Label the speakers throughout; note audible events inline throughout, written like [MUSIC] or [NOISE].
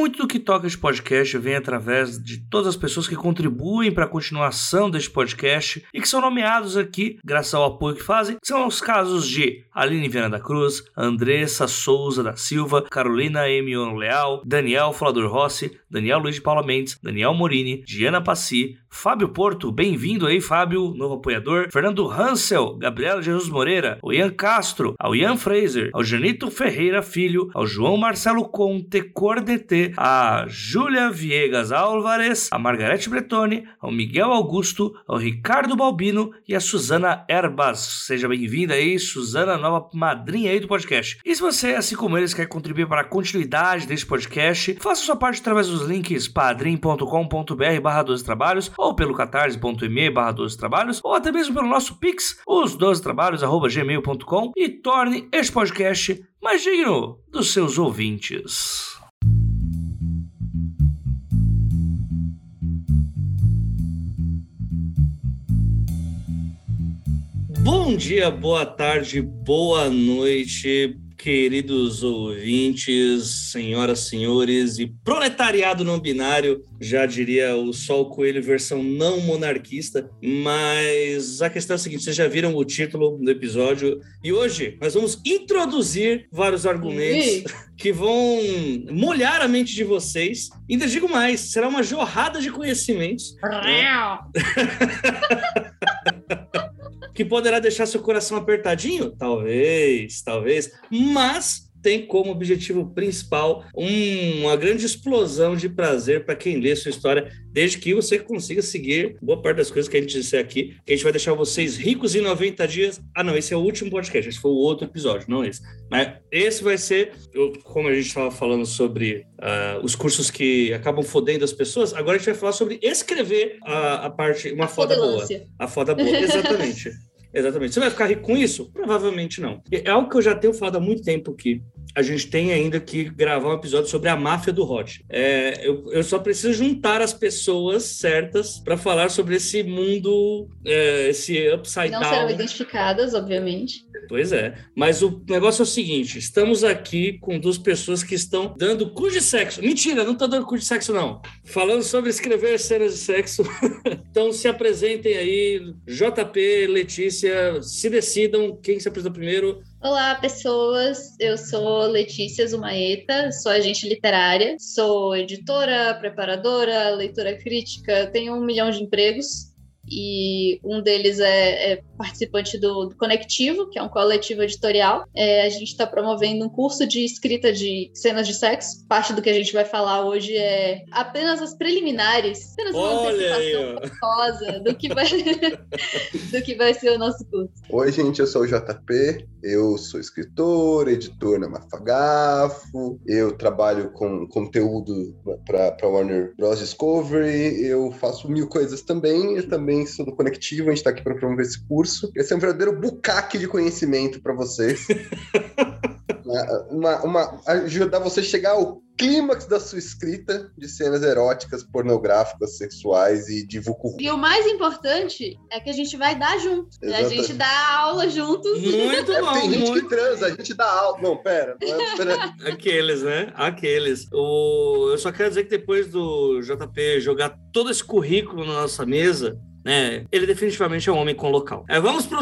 Speaker 1: Muito do que toca este podcast vem através de todas as pessoas que contribuem para a continuação deste podcast e que são nomeados aqui, graças ao apoio que fazem. São os casos de Aline Viana da Cruz, Andressa Souza da Silva, Carolina Emion Leal, Daniel Flador Rossi, Daniel Luiz de Paula Mendes, Daniel Morini, Diana Passi, Fábio Porto, bem-vindo aí, Fábio, novo apoiador. Fernando Hansel, Gabriela Jesus Moreira, o Ian Castro, ao Ian Fraser, ao Janito Ferreira Filho, ao João Marcelo Conte Cordete, a Júlia Viegas Álvares, a Margarete Bretone, ao Miguel Augusto, ao Ricardo Balbino e a Suzana Erbas. Seja bem-vinda aí, Suzana, nova madrinha aí do podcast. E se você, assim como eles, quer contribuir para a continuidade desse podcast, faça sua parte através dos links padrim.com.br barra 12 trabalhos ou pelo catarse.me barra 12 trabalhos, ou até mesmo pelo nosso Pix, os 12 trabalhos, arroba gmail.com, e torne este podcast mais digno dos seus ouvintes. Bom dia, boa tarde, boa noite, queridos ouvintes, senhoras, senhores e proletariado não binário, já diria o Sol Coelho versão não monarquista, mas a questão é a seguinte, vocês já viram o título do episódio e hoje nós vamos introduzir vários argumentos [LAUGHS] que vão molhar a mente de vocês. Ainda digo mais, será uma jorrada de conhecimentos. né? [LAUGHS] que poderá deixar seu coração apertadinho? Talvez, talvez, mas tem como objetivo principal um- uma grande explosão de prazer para quem lê sua história, desde que você consiga seguir boa parte das coisas que a gente disse aqui, que a gente vai deixar vocês ricos em 90 dias. Ah, não, esse é o último podcast, esse foi o outro episódio, não esse. Mas esse vai ser, como a gente estava falando sobre ah, os cursos que acabam fodendo as pessoas, agora a gente vai falar sobre escrever a, a parte, uma foda boa. A foda boa, exatamente. [LAUGHS] exatamente. Você vai ficar rico com isso? Provavelmente não. É algo que eu já tenho falado há muito tempo que a gente tem ainda que gravar um episódio sobre a máfia do Hot. É, eu, eu só preciso juntar as pessoas certas para falar sobre esse mundo, é, esse upside
Speaker 2: Não serão
Speaker 1: down.
Speaker 2: identificadas, obviamente.
Speaker 1: Pois é. Mas o negócio é o seguinte: estamos aqui com duas pessoas que estão dando cu de sexo. Mentira, não tô dando cu de sexo, não. Falando sobre escrever cenas de sexo. [LAUGHS] então se apresentem aí, JP, Letícia, se decidam quem se apresenta primeiro.
Speaker 2: Olá, pessoas. Eu sou Letícia Zumaeta, sou agente literária, sou editora, preparadora, leitora crítica, tenho um milhão de empregos. E um deles é, é participante do, do Conectivo, que é um coletivo editorial. É, a gente está promovendo um curso de escrita de cenas de sexo. Parte do que a gente vai falar hoje é apenas as preliminares, apenas uma
Speaker 1: Olha aí,
Speaker 2: antecipação gostosa do que vai [LAUGHS] do que vai ser o nosso curso.
Speaker 3: Oi, gente, eu sou o JP, eu sou escritor, editor na Mafagafo, eu trabalho com conteúdo para Warner Bros. Discovery, eu faço mil coisas também, eu também sou do Conectivo, a gente está aqui para promover esse curso. Esse é um verdadeiro bucaque de conhecimento para vocês. [LAUGHS] uma, uma, ajudar você a chegar ao clímax da sua escrita de cenas eróticas, pornográficas, sexuais e de vucu.
Speaker 2: E o mais importante é que a gente vai dar junto. A
Speaker 3: Exatamente.
Speaker 2: gente dá aula juntos.
Speaker 1: Muito [LAUGHS] bom,
Speaker 3: Tem gente que transa, a gente dá aula. Não, pera. Não é, pera. [LAUGHS]
Speaker 1: Aqueles, né? Aqueles. O... Eu só quero dizer que depois do JP jogar todo esse currículo na nossa mesa, né? Ele definitivamente é um homem com local. É, vamos para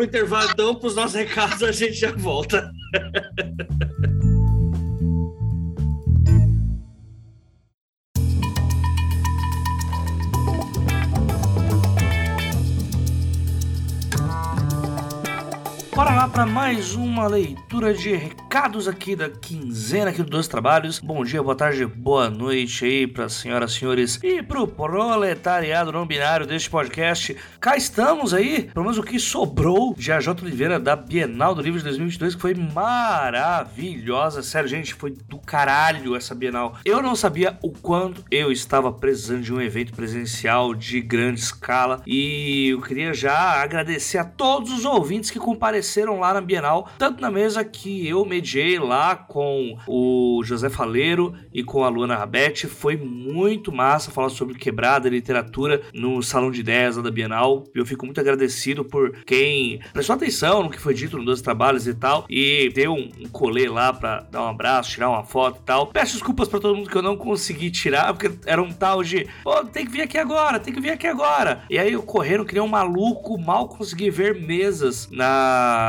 Speaker 1: o intervalo, então, para os nossos recados, a gente já volta. [LAUGHS] Bora lá para mais uma leitura de recados aqui da quinzena aqui do Dois Trabalhos. Bom dia, boa tarde, boa noite aí para senhoras e senhores e pro proletariado não binário deste podcast. Cá estamos aí, pelo menos o que sobrou de AJ Oliveira da Bienal do Livro de 2022, que foi maravilhosa. Sério, gente, foi do caralho essa Bienal. Eu não sabia o quanto eu estava precisando de um evento presencial de grande escala e eu queria já agradecer a todos os ouvintes que compareceram lá na Bienal, tanto na mesa que eu mediei lá com o José Faleiro e com a Luana Rabete. Foi muito massa falar sobre quebrada, literatura no Salão de Ideias da Bienal. Eu fico muito agradecido por quem prestou atenção no que foi dito nos dois trabalhos e tal, e deu um, colê lá pra dar um abraço, tirar uma foto e tal. Peço desculpas para todo mundo que eu não consegui tirar, porque era um tal de, pô, tem que vir aqui agora, tem que vir aqui agora. E aí eu correndo, que nem um maluco, mal consegui ver mesas na,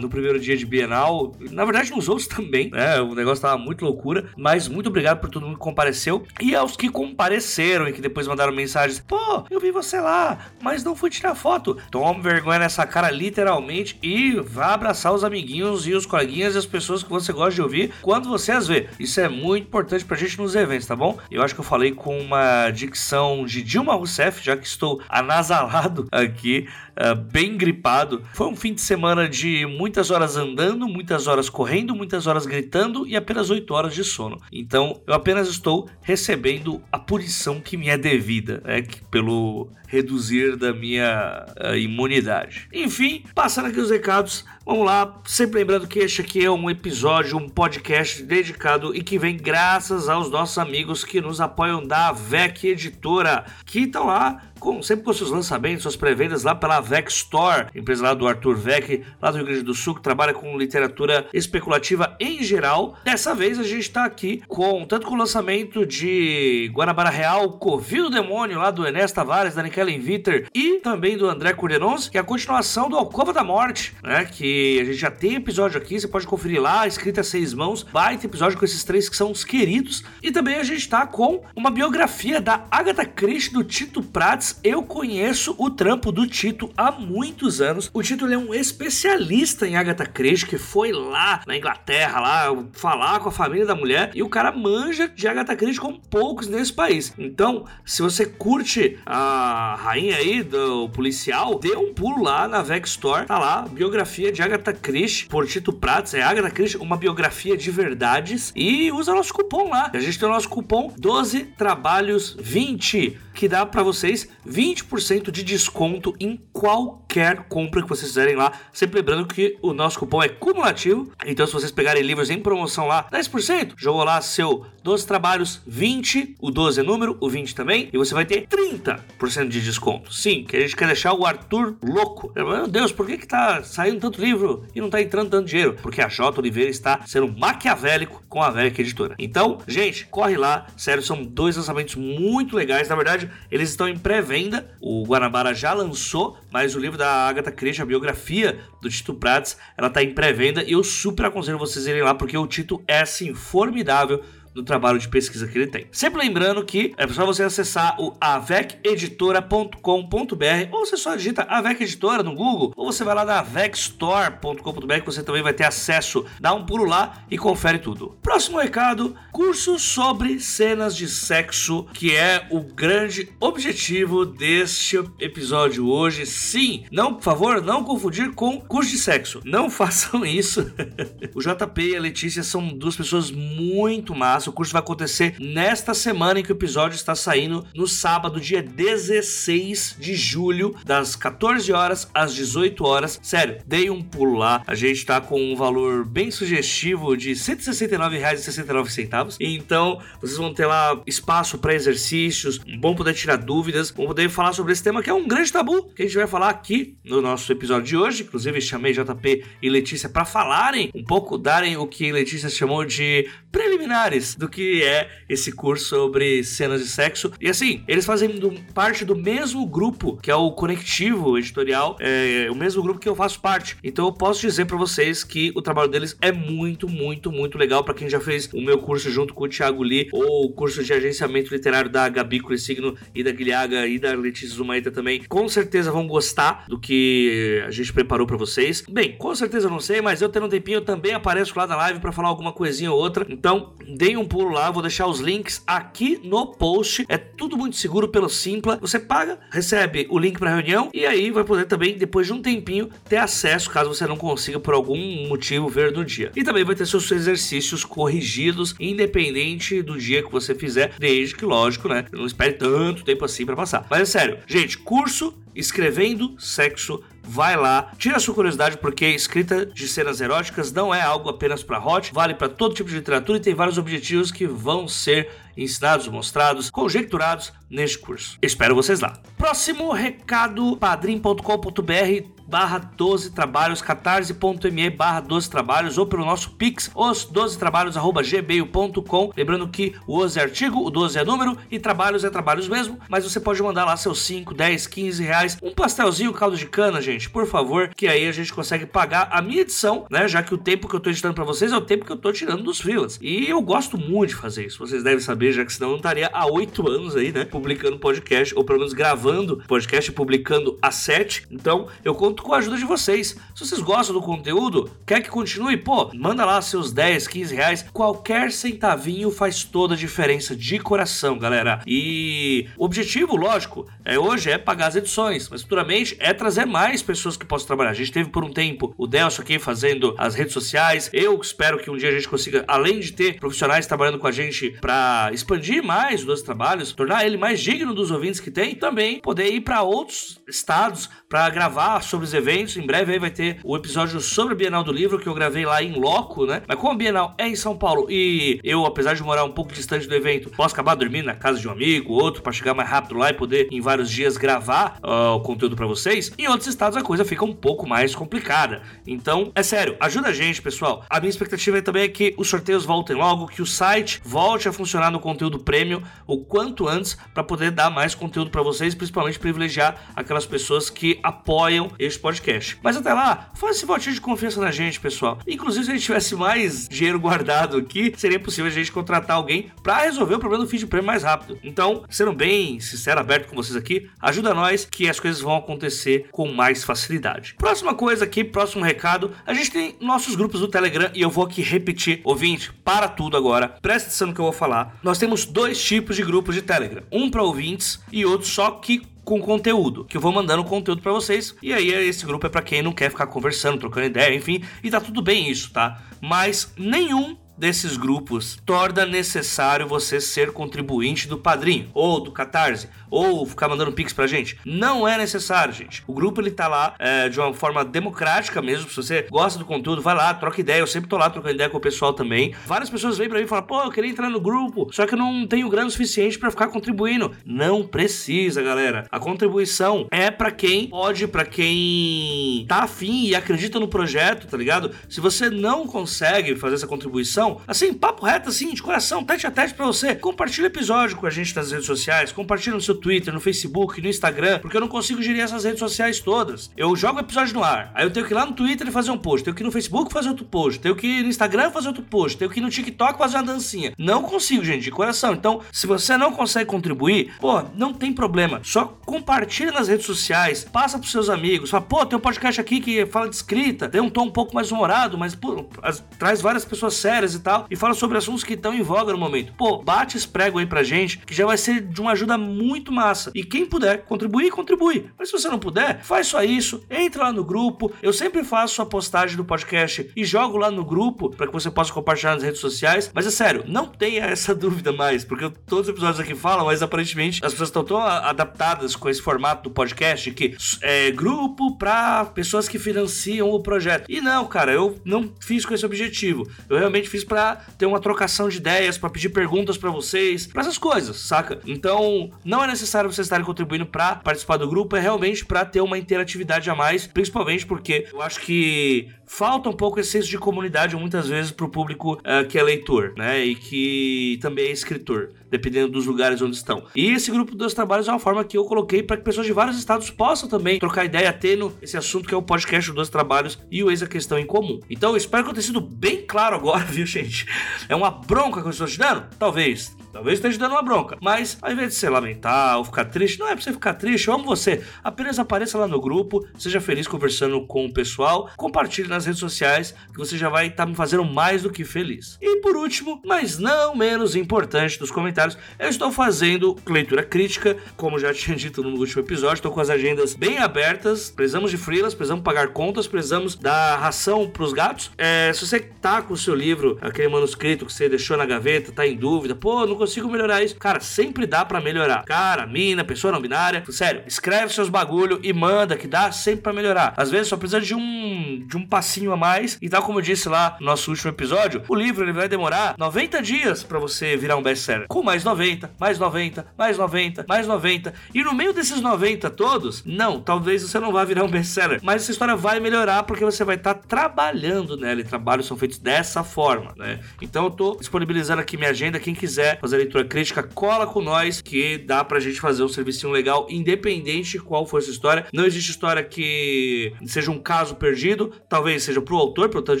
Speaker 1: no primeiro dia de Bienal. Na verdade, nos outros também, né? O negócio tava muito loucura. Mas muito obrigado por todo mundo que compareceu. E aos que compareceram e que depois mandaram mensagens: pô, eu vi você lá, mas não fui tirar foto. Toma vergonha nessa cara, literalmente, e vá abraçar os amiguinhos e os coleguinhas e as pessoas que você gosta de ouvir quando você as vê. Isso é muito importante pra gente nos eventos, tá bom? Eu acho que eu falei com uma dicção de Dilma Rousseff, já que estou anasalado aqui, uh, bem gripado. Foi um fim de semana de muitas horas andando, muitas horas correndo, muitas horas gritando e apenas 8 horas de sono. Então eu apenas estou recebendo a punição que me é devida, né? Pelo reduzir da minha uh, imunidade. Enfim, passando aqui os recados, vamos lá. Sempre lembrando que este aqui é um episódio, um podcast dedicado e que vem graças aos nossos amigos que nos apoiam da VEC Editora, que estão lá com, sempre com seus lançamentos, suas pré-vendas lá pela VEC Store, empresa lá do Arthur Vec, lá do Rio Grande do Sul, que trabalha com literatura especulativa em geral. Dessa vez a gente está aqui com tanto com o lançamento de Guanabara Real, Covil do Demônio, lá do Enes Tavares, da Nikellen Viter e também do André Cordenons, que é a continuação do Alcova da Morte, né? Que a gente já tem episódio aqui, você pode conferir lá, escrita a seis mãos, baita episódio com esses três que são os queridos. E também a gente está com uma biografia da Agatha Christie do Tito Prats eu conheço o trampo do Tito há muitos anos. O Tito é um especialista em Agatha Christie que foi lá na Inglaterra lá falar com a família da mulher e o cara manja de Agatha Christie como poucos nesse país. Então, se você curte a rainha aí do policial, dê um pulo lá na Vex Store, tá lá, biografia de Agatha Christie por Tito Prats, é Agatha Christie, uma biografia de verdades e usa nosso cupom lá. A gente tem o nosso cupom 12 trabalhos 20 que dá para vocês 20% de desconto em qualquer compra que vocês fizerem lá. Sempre lembrando que o nosso cupom é cumulativo. Então, se vocês pegarem livros em promoção lá, 10%, jogou lá seu 12 trabalhos 20, o 12 é número, o 20 também, e você vai ter 30% de desconto. Sim, que a gente quer deixar o Arthur louco. Meu Deus, por que, que tá saindo tanto livro e não tá entrando tanto dinheiro? Porque a J. Oliveira está sendo maquiavélico com a Velha Editora. Então, gente, corre lá. Sério, são dois lançamentos muito legais. Na verdade, eles estão em pré-venda. O Guanabara já lançou, mas o livro da Agatha Christie, a biografia do Tito Prats, ela está em pré-venda e eu super aconselho vocês irem lá porque o Tito é assim formidável do trabalho de pesquisa que ele tem. Sempre lembrando que é só você acessar o aveceditora.com.br ou você só digita Avec Editora no Google ou você vai lá na avecstore.com.br que você também vai ter acesso, dá um pulo lá e confere tudo. Próximo recado, curso sobre cenas de sexo, que é o grande objetivo deste episódio hoje. Sim, não, por favor, não confundir com curso de sexo. Não [LAUGHS] façam isso. [LAUGHS] o JP e a Letícia são duas pessoas muito massas o curso vai acontecer nesta semana em que o episódio está saindo, no sábado, dia 16 de julho, das 14 horas às 18 horas. Sério, dei um pulo lá. A gente está com um valor bem sugestivo de R$ 169,69. Então, vocês vão ter lá espaço para exercícios, bom poder tirar dúvidas, vão poder falar sobre esse tema que é um grande tabu que a gente vai falar aqui no nosso episódio de hoje. Inclusive, chamei JP e Letícia para falarem um pouco, darem o que Letícia chamou de preliminares do que é esse curso sobre cenas de sexo. E assim, eles fazem do, parte do mesmo grupo que é o Conectivo Editorial, é o mesmo grupo que eu faço parte. Então eu posso dizer para vocês que o trabalho deles é muito, muito, muito legal para quem já fez o meu curso junto com o Thiago Lee ou o curso de agenciamento literário da Gabi Crescigno e da Guilhaga e da Letícia Zumaeta também. Com certeza vão gostar do que a gente preparou para vocês. Bem, com certeza não sei, mas eu tendo um tempinho eu também apareço lá na live para falar alguma coisinha ou outra. Então, deem um pulo lá, vou deixar os links aqui no post. É tudo muito seguro pelo Simpla. Você paga, recebe o link para reunião e aí vai poder também, depois de um tempinho, ter acesso caso você não consiga por algum motivo ver no dia. E também vai ter seus exercícios corrigidos, independente do dia que você fizer, desde que, lógico, né? Não espere tanto tempo assim para passar. Mas é sério, gente, curso escrevendo sexo vai lá, tira sua curiosidade, porque escrita de cenas eróticas não é algo apenas para hot, vale para todo tipo de literatura e tem vários objetivos que vão ser ensinados, mostrados, conjecturados neste curso. Espero vocês lá. Próximo recado, padrim.com.br barra 12 trabalhos, catarse.me barra 12 trabalhos ou pelo nosso pix, os 12 trabalhos arroba gmail.com. Lembrando que o 12 é artigo, o 12 é número e trabalhos é trabalhos mesmo, mas você pode mandar lá seus 5, 10, 15 reais, um pastelzinho, caldo de cana, gente, por favor, que aí a gente consegue pagar a minha edição, né? Já que o tempo que eu tô editando para vocês é o tempo que eu tô tirando dos freelas. E eu gosto muito de fazer isso, vocês devem saber, já que senão eu não estaria há 8 anos aí, né? Publicando podcast, ou pelo menos gravando podcast e publicando a 7. Então, eu conto conto com a ajuda de vocês. Se vocês gostam do conteúdo, quer que continue, pô, manda lá seus 10, 15 reais. Qualquer centavinho faz toda a diferença de coração, galera. E o objetivo, lógico, é hoje é pagar as edições, mas futuramente é trazer mais pessoas que possam trabalhar. A gente teve por um tempo o Delcio aqui fazendo as redes sociais. Eu espero que um dia a gente consiga, além de ter profissionais trabalhando com a gente para expandir mais os dois trabalhos, tornar ele mais digno dos ouvintes que tem, também poder ir para outros estados para gravar sobre os eventos. Em breve aí vai ter o episódio sobre a Bienal do Livro que eu gravei lá em loco, né? Mas como a Bienal é em São Paulo e eu, apesar de morar um pouco distante do evento, posso acabar dormindo na casa de um amigo, outro, para chegar mais rápido lá e poder em vários dias gravar uh, o conteúdo para vocês. Em outros estados a coisa fica um pouco mais complicada. Então, é sério, ajuda a gente, pessoal. A minha expectativa também é que os sorteios voltem logo, que o site volte a funcionar no conteúdo prêmio o quanto antes para poder dar mais conteúdo para vocês, principalmente privilegiar aquelas pessoas que apoiam este podcast. Mas até lá, faça esse votinho de confiança na gente, pessoal. Inclusive, se a gente tivesse mais dinheiro guardado aqui, seria possível a gente contratar alguém para resolver o problema do feed prêmio mais rápido. Então, sendo bem sincero, aberto com vocês aqui, ajuda nós que as coisas vão acontecer com mais facilidade. Próxima coisa aqui, próximo recado, a gente tem nossos grupos do Telegram e eu vou aqui repetir, ouvinte, para tudo agora. Presta atenção no que eu vou falar. Nós temos dois tipos de grupos de Telegram, um para ouvintes e outro só que com conteúdo, que eu vou mandando conteúdo para vocês. E aí esse grupo é para quem não quer ficar conversando, trocando ideia, enfim, e tá tudo bem isso, tá? Mas nenhum desses grupos torna necessário você ser contribuinte do Padrinho ou do Catarse ou ficar mandando pix pra gente. Não é necessário, gente. O grupo ele tá lá é, de uma forma democrática mesmo. Se você gosta do conteúdo, vai lá, troca ideia. Eu sempre tô lá trocando ideia com o pessoal também. Várias pessoas vêm pra mim e falam: pô, eu queria entrar no grupo, só que eu não tenho grana suficiente para ficar contribuindo. Não precisa, galera. A contribuição é para quem pode, para quem tá afim e acredita no projeto, tá ligado? Se você não consegue fazer essa contribuição, assim, papo reto, assim, de coração, tete a tete pra você. Compartilha o episódio com a gente nas redes sociais, compartilha no seu Twitter, no Facebook, no Instagram, porque eu não consigo gerir essas redes sociais todas. Eu jogo o episódio no ar, aí eu tenho que ir lá no Twitter e fazer um post, tenho que ir no Facebook fazer outro post, tenho que ir no Instagram fazer outro post, tenho que ir no TikTok fazer uma dancinha. Não consigo, gente, de coração. Então, se você não consegue contribuir, pô, não tem problema. Só compartilha nas redes sociais, passa pros seus amigos, fala, pô, tem um podcast aqui que fala de escrita, tem um tom um pouco mais humorado, mas, pô, as, traz várias pessoas sérias e tal, e fala sobre assuntos que estão em voga no momento. Pô, bate esse prego aí pra gente, que já vai ser de uma ajuda muito massa. E quem puder contribuir, contribui. Mas se você não puder, faz só isso, entra lá no grupo. Eu sempre faço a postagem do podcast e jogo lá no grupo para que você possa compartilhar nas redes sociais. Mas é sério, não tenha [LAUGHS] essa dúvida mais, porque todos os episódios aqui falam, mas aparentemente as pessoas estão tão adaptadas com esse formato do podcast que é grupo para pessoas que financiam o projeto. E não, cara, eu não fiz com esse objetivo. Eu realmente fiz para ter uma trocação de ideias, para pedir perguntas para vocês, para essas coisas, saca? Então, não é necessário vocês estarem contribuindo para participar do grupo, é realmente para ter uma interatividade a mais, principalmente porque eu acho que falta um pouco esse senso de comunidade muitas vezes para o público uh, que é leitor, né? E que também é escritor, dependendo dos lugares onde estão. E esse grupo dos trabalhos é uma forma que eu coloquei para que pessoas de vários estados possam também trocar ideia, tendo esse assunto que é o podcast dos trabalhos e o ex a questão em comum. Então espero que eu tenha sido bem claro agora, [LAUGHS] viu, gente? É uma bronca que eu estou te dando? Talvez. Talvez esteja dando uma bronca. Mas, ao invés de se lamentar ou ficar triste, não é pra você ficar triste, eu amo você. Apenas apareça lá no grupo, seja feliz conversando com o pessoal, compartilhe nas redes sociais, que você já vai estar tá me fazendo mais do que feliz. E por último, mas não menos importante dos comentários, eu estou fazendo leitura crítica, como já tinha dito no último episódio, estou com as agendas bem abertas, precisamos de frilas, precisamos pagar contas, precisamos dar ração pros gatos. É, se você tá com o seu livro, aquele manuscrito que você deixou na gaveta, tá em dúvida, pô, não consigo melhorar isso. Cara, sempre dá para melhorar. Cara, mina, pessoa não binária, sério, escreve seus bagulho e manda, que dá sempre para melhorar. Às vezes só precisa de um de um passinho a mais. E tal como eu disse lá no nosso último episódio, o livro ele vai demorar 90 dias para você virar um best-seller. Com mais 90, mais 90, mais 90, mais 90. E no meio desses 90 todos, não, talvez você não vá virar um best-seller, mas essa história vai melhorar porque você vai estar tá trabalhando nela. E trabalhos são feitos dessa forma, né? Então eu tô disponibilizando aqui minha agenda. Quem quiser fazer leitura crítica, cola com nós que dá pra gente fazer um serviço legal, independente de qual for essa história. Não existe história que seja um caso perdido, talvez seja pro autor, pelo tanto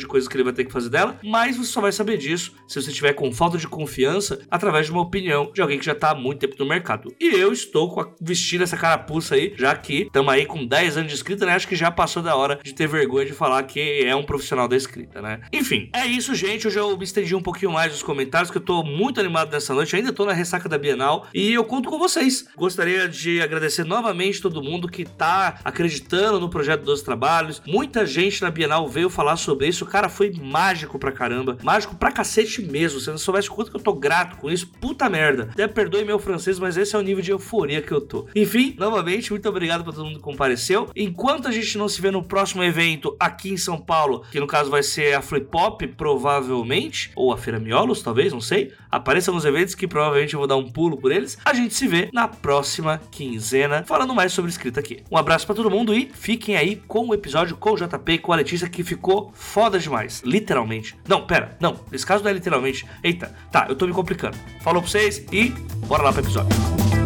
Speaker 1: de coisas que ele vai ter que fazer dela, mas você só vai saber disso se você tiver com falta de confiança através de uma opinião de alguém que já tá há muito tempo no mercado. E eu estou com a, vestindo essa carapuça aí, já que estamos aí com 10 anos de escrita, né? Acho que já passou da hora de ter vergonha de falar que é um profissional da escrita, né? Enfim, é isso, gente. Hoje eu me estendi um pouquinho mais nos comentários, que eu tô muito animado nessa ainda tô na ressaca da Bienal e eu conto com vocês. Gostaria de agradecer novamente todo mundo que tá acreditando no projeto dos trabalhos. Muita gente na Bienal veio falar sobre isso. Cara, foi mágico pra caramba. Mágico pra cacete mesmo. Se não soubesse quanto que eu tô grato com isso, puta merda. Até perdoe meu francês, mas esse é o nível de euforia que eu tô. Enfim, novamente, muito obrigado pra todo mundo que compareceu. Enquanto a gente não se vê no próximo evento aqui em São Paulo, que no caso vai ser a Flip Pop, provavelmente, ou a Feira Miolos, talvez, não sei. Apareça nos eventos que provavelmente eu vou dar um pulo por eles. A gente se vê na próxima quinzena, falando mais sobre escrita aqui. Um abraço para todo mundo e fiquem aí com o episódio com o JP e com a Letícia que ficou foda demais. Literalmente. Não, pera, não. Nesse caso não é literalmente. Eita, tá, eu tô me complicando. Falou pra vocês e bora lá pro episódio.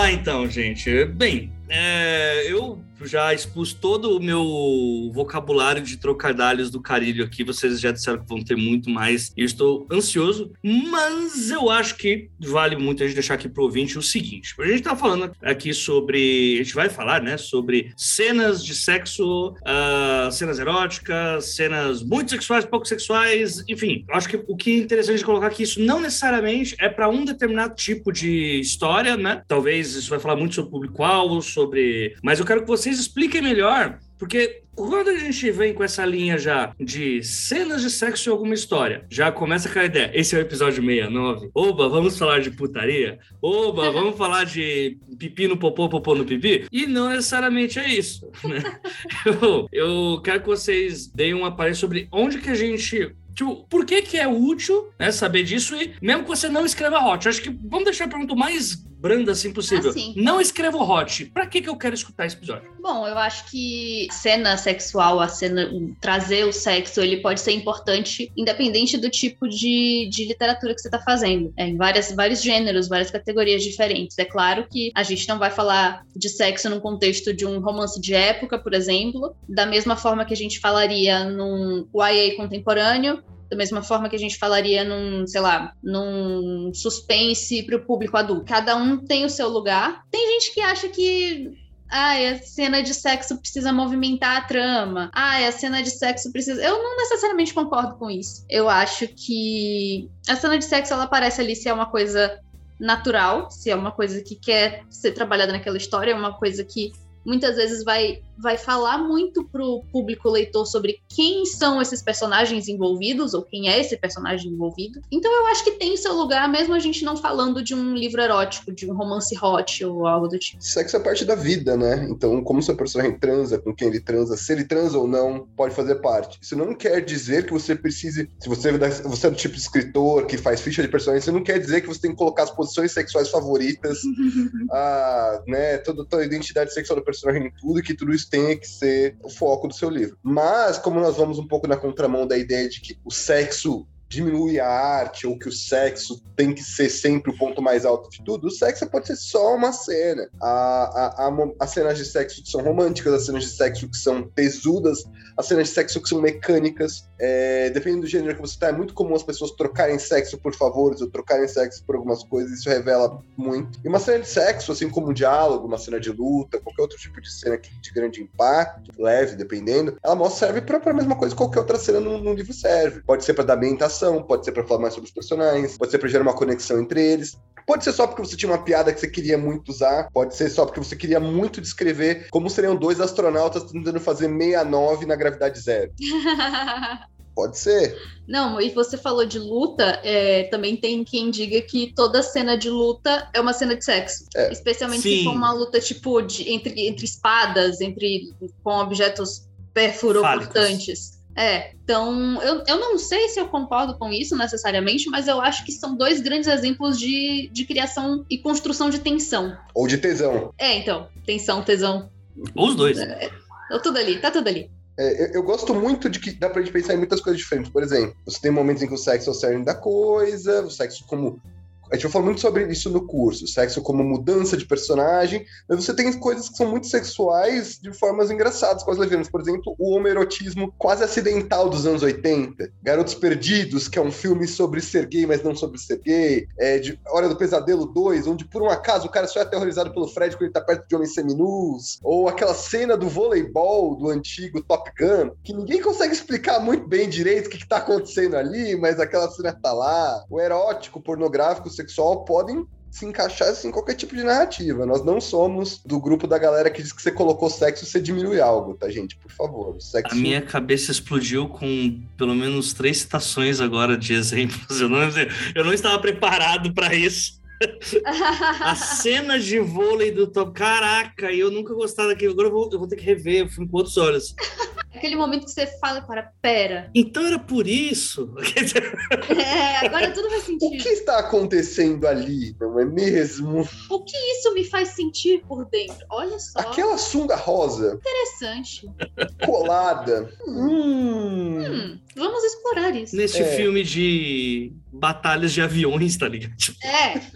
Speaker 1: Lá então, gente. Bem, é, eu já expus todo o meu vocabulário de trocadilhos do carilho aqui. Vocês já disseram que vão ter muito mais. Eu estou ansioso, mas eu acho que vale muito a gente deixar aqui pro ouvinte o seguinte: a gente tá falando aqui sobre. A gente vai falar, né? Sobre cenas de sexo, uh, cenas eróticas, cenas muito sexuais, pouco sexuais, enfim. Acho que o que é interessante colocar aqui, isso não necessariamente é para um determinado tipo de história, né? Talvez isso vai falar muito sobre público-alvo, sobre. Mas eu quero que vocês expliquem melhor, porque quando a gente vem com essa linha já de cenas de sexo em alguma história, já começa aquela ideia. Esse é o episódio 69. Oba, vamos falar de putaria? Oba, [LAUGHS] vamos falar de pipi no popô, popô no pipi? E não necessariamente é isso. Né? [LAUGHS] Eu, eu quero que vocês deem uma palestra sobre onde que a gente Tipo, por que que é útil né, saber disso e mesmo que você não escreva hot? Eu acho que vamos deixar a pergunta mais branda assim possível.
Speaker 2: Assim.
Speaker 1: Não escreva hot. Pra que que eu quero escutar esse episódio?
Speaker 2: Bom, eu acho que cena sexual, a cena trazer o sexo, ele pode ser importante independente do tipo de, de literatura que você está fazendo. É, em várias, vários gêneros, várias categorias diferentes. É claro que a gente não vai falar de sexo num contexto de um romance de época, por exemplo, da mesma forma que a gente falaria num YA contemporâneo, da mesma forma que a gente falaria num, sei lá, num suspense para o público adulto. Cada um tem o seu lugar. Tem gente que acha que ah, a cena de sexo precisa movimentar a trama. Ah, a cena de sexo precisa. Eu não necessariamente concordo com isso. Eu acho que a cena de sexo ela aparece ali se é uma coisa natural, se é uma coisa que quer ser trabalhada naquela história, é uma coisa que muitas vezes vai, vai falar muito pro público leitor sobre quem são esses personagens envolvidos ou quem é esse personagem envolvido. Então eu acho que tem seu lugar, mesmo a gente não falando de um livro erótico, de um romance hot ou algo do tipo.
Speaker 3: Sexo é parte da vida, né? Então, como seu personagem transa, com quem ele transa, se ele transa ou não, pode fazer parte. Isso não quer dizer que você precise. Se você, você é do tipo de escritor que faz ficha de personagem, isso não quer dizer que você tem que colocar as posições sexuais favoritas, [LAUGHS] a, né, toda, toda a identidade sexual do personagem em tudo, e que tudo isso tenha que ser o foco do seu livro. Mas, como nós vamos um pouco na contramão da ideia de que o sexo diminui a arte ou que o sexo tem que ser sempre o ponto mais alto de tudo, o sexo pode ser só uma cena. A, a, a, as cenas de sexo que são românticas, as cenas de sexo que são tesudas, as cenas de sexo que são mecânicas. É, dependendo do gênero que você está, é muito comum as pessoas trocarem sexo por favores ou trocarem sexo por algumas coisas, isso revela muito. E uma cena de sexo, assim como um diálogo, uma cena de luta, qualquer outro tipo de cena de grande impacto, leve, dependendo, ela mostra serve para a mesma coisa que qualquer outra cena no, no livro serve. Pode ser para dar ambientação pode ser para falar mais sobre os personagens, pode ser para gerar uma conexão entre eles. Pode ser só porque você tinha uma piada que você queria muito usar, pode ser só porque você queria muito descrever como seriam dois astronautas tentando fazer 69 na gravidade zero. [LAUGHS] Pode ser.
Speaker 2: Não, e você falou de luta, é, também tem quem diga que toda cena de luta é uma cena de sexo.
Speaker 3: É.
Speaker 2: Especialmente
Speaker 1: Sim.
Speaker 2: se for uma luta, tipo, de, entre, entre espadas, entre com objetos perfurocortantes. É, então eu, eu não sei se eu concordo com isso necessariamente, mas eu acho que são dois grandes exemplos de, de criação e construção de tensão.
Speaker 3: Ou de tesão.
Speaker 2: É, então, tensão, tesão,
Speaker 1: Ou os dois.
Speaker 2: tá tudo ali, tá tudo ali.
Speaker 3: É, eu, eu gosto muito de que dá pra gente pensar em muitas coisas diferentes. Por exemplo, você tem momentos em que o sexo é o cerne da coisa, o sexo como. A gente vai falar muito sobre isso no curso, sexo como mudança de personagem, mas você tem coisas que são muito sexuais de formas engraçadas, quase levianas. Por exemplo, o homoerotismo quase acidental dos anos 80. Garotos Perdidos, que é um filme sobre ser gay, mas não sobre ser gay. É, de Hora do Pesadelo 2, onde por um acaso o cara só é aterrorizado pelo Fred quando ele tá perto de homens seminus. Ou aquela cena do voleibol do antigo Top Gun, que ninguém consegue explicar muito bem direito o que, que tá acontecendo ali, mas aquela cena tá lá. O erótico, pornográfico, sexual podem se encaixar assim, em qualquer tipo de narrativa. Nós não somos do grupo da galera que diz que você colocou sexo, você diminui algo, tá, gente? Por favor. Sexo.
Speaker 1: A minha cabeça explodiu com pelo menos três citações agora de exemplos. Eu não, eu não estava preparado para isso. [LAUGHS] A cena de vôlei do Top. Caraca, eu nunca gostava daquilo. Agora eu vou, eu vou ter que rever o filme com outros olhos.
Speaker 2: Aquele momento que você fala, para, pera.
Speaker 1: Então era por isso. [LAUGHS]
Speaker 2: É, agora tudo faz
Speaker 3: O
Speaker 2: sentido.
Speaker 3: que está acontecendo ali, não é mesmo?
Speaker 2: O que isso me faz sentir por dentro? Olha só,
Speaker 3: Aquela sunga rosa,
Speaker 2: interessante.
Speaker 3: colada. hum.
Speaker 2: Hum, vamos explorar isso.
Speaker 1: Neste
Speaker 3: É.
Speaker 1: filme de batalhas de aviões, tá ligado? Tipo,
Speaker 2: É, [LAUGHS]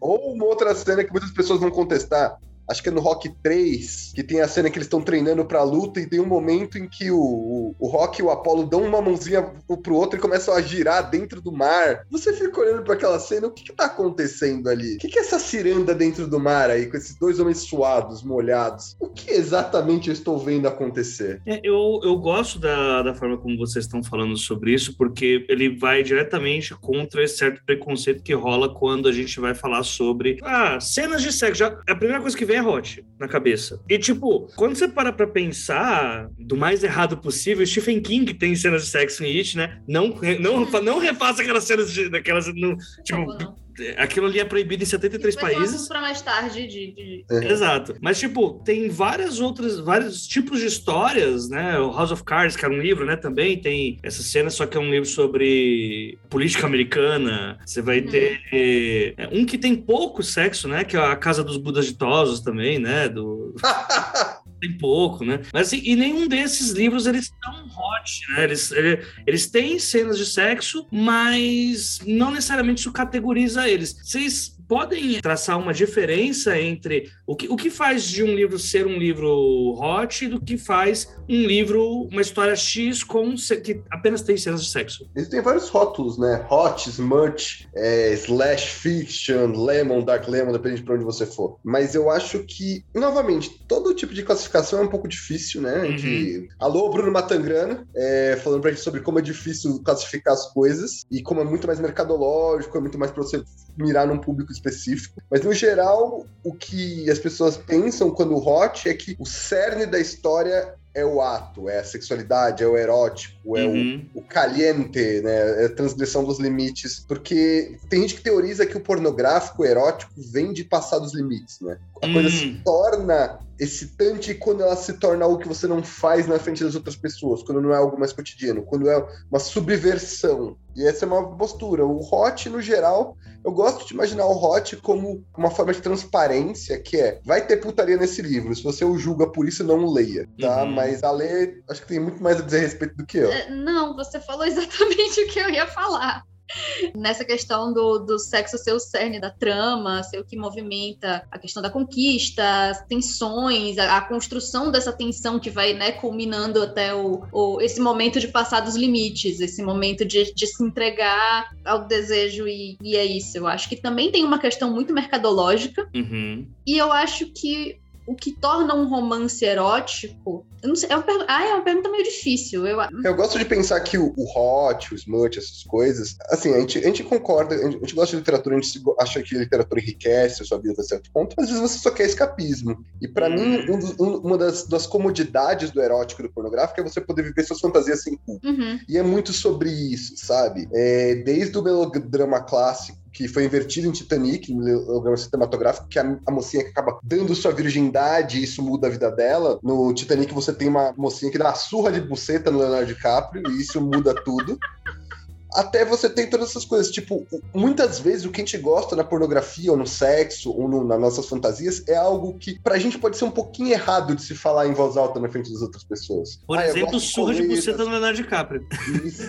Speaker 3: Ou uma outra cena que muitas pessoas vão contestar. Acho que é no Rock 3, que tem a cena que eles estão treinando pra luta e tem um momento em que o, o, o Rock e o Apollo dão uma mãozinha pro outro e começam a girar dentro do mar. Você fica olhando pra aquela cena, o que que tá acontecendo ali? O que que é essa ciranda dentro do mar aí, com esses dois homens suados, molhados? O que exatamente eu estou vendo acontecer?
Speaker 1: É, eu, eu gosto da, da forma como vocês estão falando sobre isso, porque ele vai diretamente contra esse certo preconceito que rola quando a gente vai falar sobre ah, cenas de sexo. Já, a primeira coisa que vem hot na cabeça. E, tipo, quando você para pra pensar do mais errado possível, Stephen King tem cenas de sexo em It, né? Não, não, [LAUGHS] não refaça aquelas cenas de, daquelas. no- tipo,
Speaker 2: não.
Speaker 1: Aquilo ali é proibido em 73
Speaker 2: Vai ser um
Speaker 1: países.
Speaker 2: pra mais tarde de, de-
Speaker 1: Exato. Mas, tipo, tem várias outras, vários tipos de histórias, né? O House of Cards, que era um livro, né? Também tem essa cena, só que é um livro sobre política americana. Você vai
Speaker 2: Uhum.
Speaker 1: ter é, um que tem pouco sexo, né? Que é a Casa dos Budas Ditosos também, né? Do... [LAUGHS] Tem pouco, né? Mas assim, e nenhum desses livros eles são hot, né? Eles, ele- eles têm cenas de sexo, mas não necessariamente isso categoriza eles. Vocês podem traçar uma diferença entre o que, o que faz de um livro ser um livro hot e do que faz um livro, uma história X com que apenas tem cenas de sexo.
Speaker 3: Existem vários rótulos, né? Hot, smut, é, slash fiction, lemon, dark lemon, depende de pra onde você for. Mas eu acho que, novamente, todo tipo de classificação é um pouco difícil, né?
Speaker 1: Uhum.
Speaker 3: Que- Alô, Bruno Matangrana, é, falando pra gente sobre como é difícil classificar as coisas e como é muito mais mercadológico, é muito mais pra você mirar num público específico. Mas, no geral, o que as pessoas pensam quando hot é que o cerne da história é o ato, é a sexualidade, é o erótico, é o
Speaker 1: Uhum.
Speaker 3: o caliente, né? É a transgressão dos limites. Porque tem gente que teoriza que o pornográfico, o erótico, vem de passar dos limites, né? A coisa
Speaker 1: Hum.
Speaker 3: se torna excitante quando ela se torna algo que você não faz na frente das outras pessoas, quando não é algo mais cotidiano, quando é uma subversão. E essa é uma postura. O hot, no geral, eu gosto de imaginar o hot como uma forma de transparência, que é, vai ter putaria nesse livro, se você o julga por isso, não o leia, tá?
Speaker 1: Uhum.
Speaker 3: Mas a ler, acho que tem muito mais a dizer a respeito do que eu.
Speaker 2: É, Não, você falou [LAUGHS] exatamente o que eu ia falar. Nessa questão do, do sexo ser o cerne da trama, ser o que movimenta a questão da conquista, as tensões, a, a construção dessa tensão que vai né, culminando até o, o- esse momento de passar dos limites, esse momento de, de se entregar ao desejo, e, e é isso. Eu acho que também tem uma questão muito mercadológica,
Speaker 1: Uhum.
Speaker 2: e eu acho que o que torna um romance erótico. Eu não sei, é uma, pergu- ah, é uma pergunta meio difícil. Eu,
Speaker 3: Eu gosto de pensar que o, o hot, o smut, essas coisas, assim, a gente, a gente concorda, a gente, a gente gosta de literatura, a gente acha que a literatura enriquece a sua vida até certo ponto, mas às vezes você só quer escapismo. E pra mim, um dos- um- uma das, das comodidades do erótico e do pornográfico é você poder viver suas fantasias sem culpa.
Speaker 2: Uhum.
Speaker 3: E é muito sobre isso, sabe? É, desde o melodrama clássico, que foi invertido em Titanic, no melodrama cinematográfico, que a, a mocinha que acaba dando sua virgindade e isso muda a vida dela. No Titanic você tem uma mocinha que dá uma surra de buceta no Leonardo DiCaprio e isso muda tudo. Até você tem todas essas coisas, tipo, muitas vezes o que a gente gosta na pornografia, ou no sexo, ou no- nas nossas fantasias, é algo que pra gente pode ser um pouquinho errado de se falar em voz alta na frente das outras pessoas.
Speaker 1: Por
Speaker 3: Ah,
Speaker 1: exemplo, surra de buceta no Leonardo DiCaprio.
Speaker 3: isso.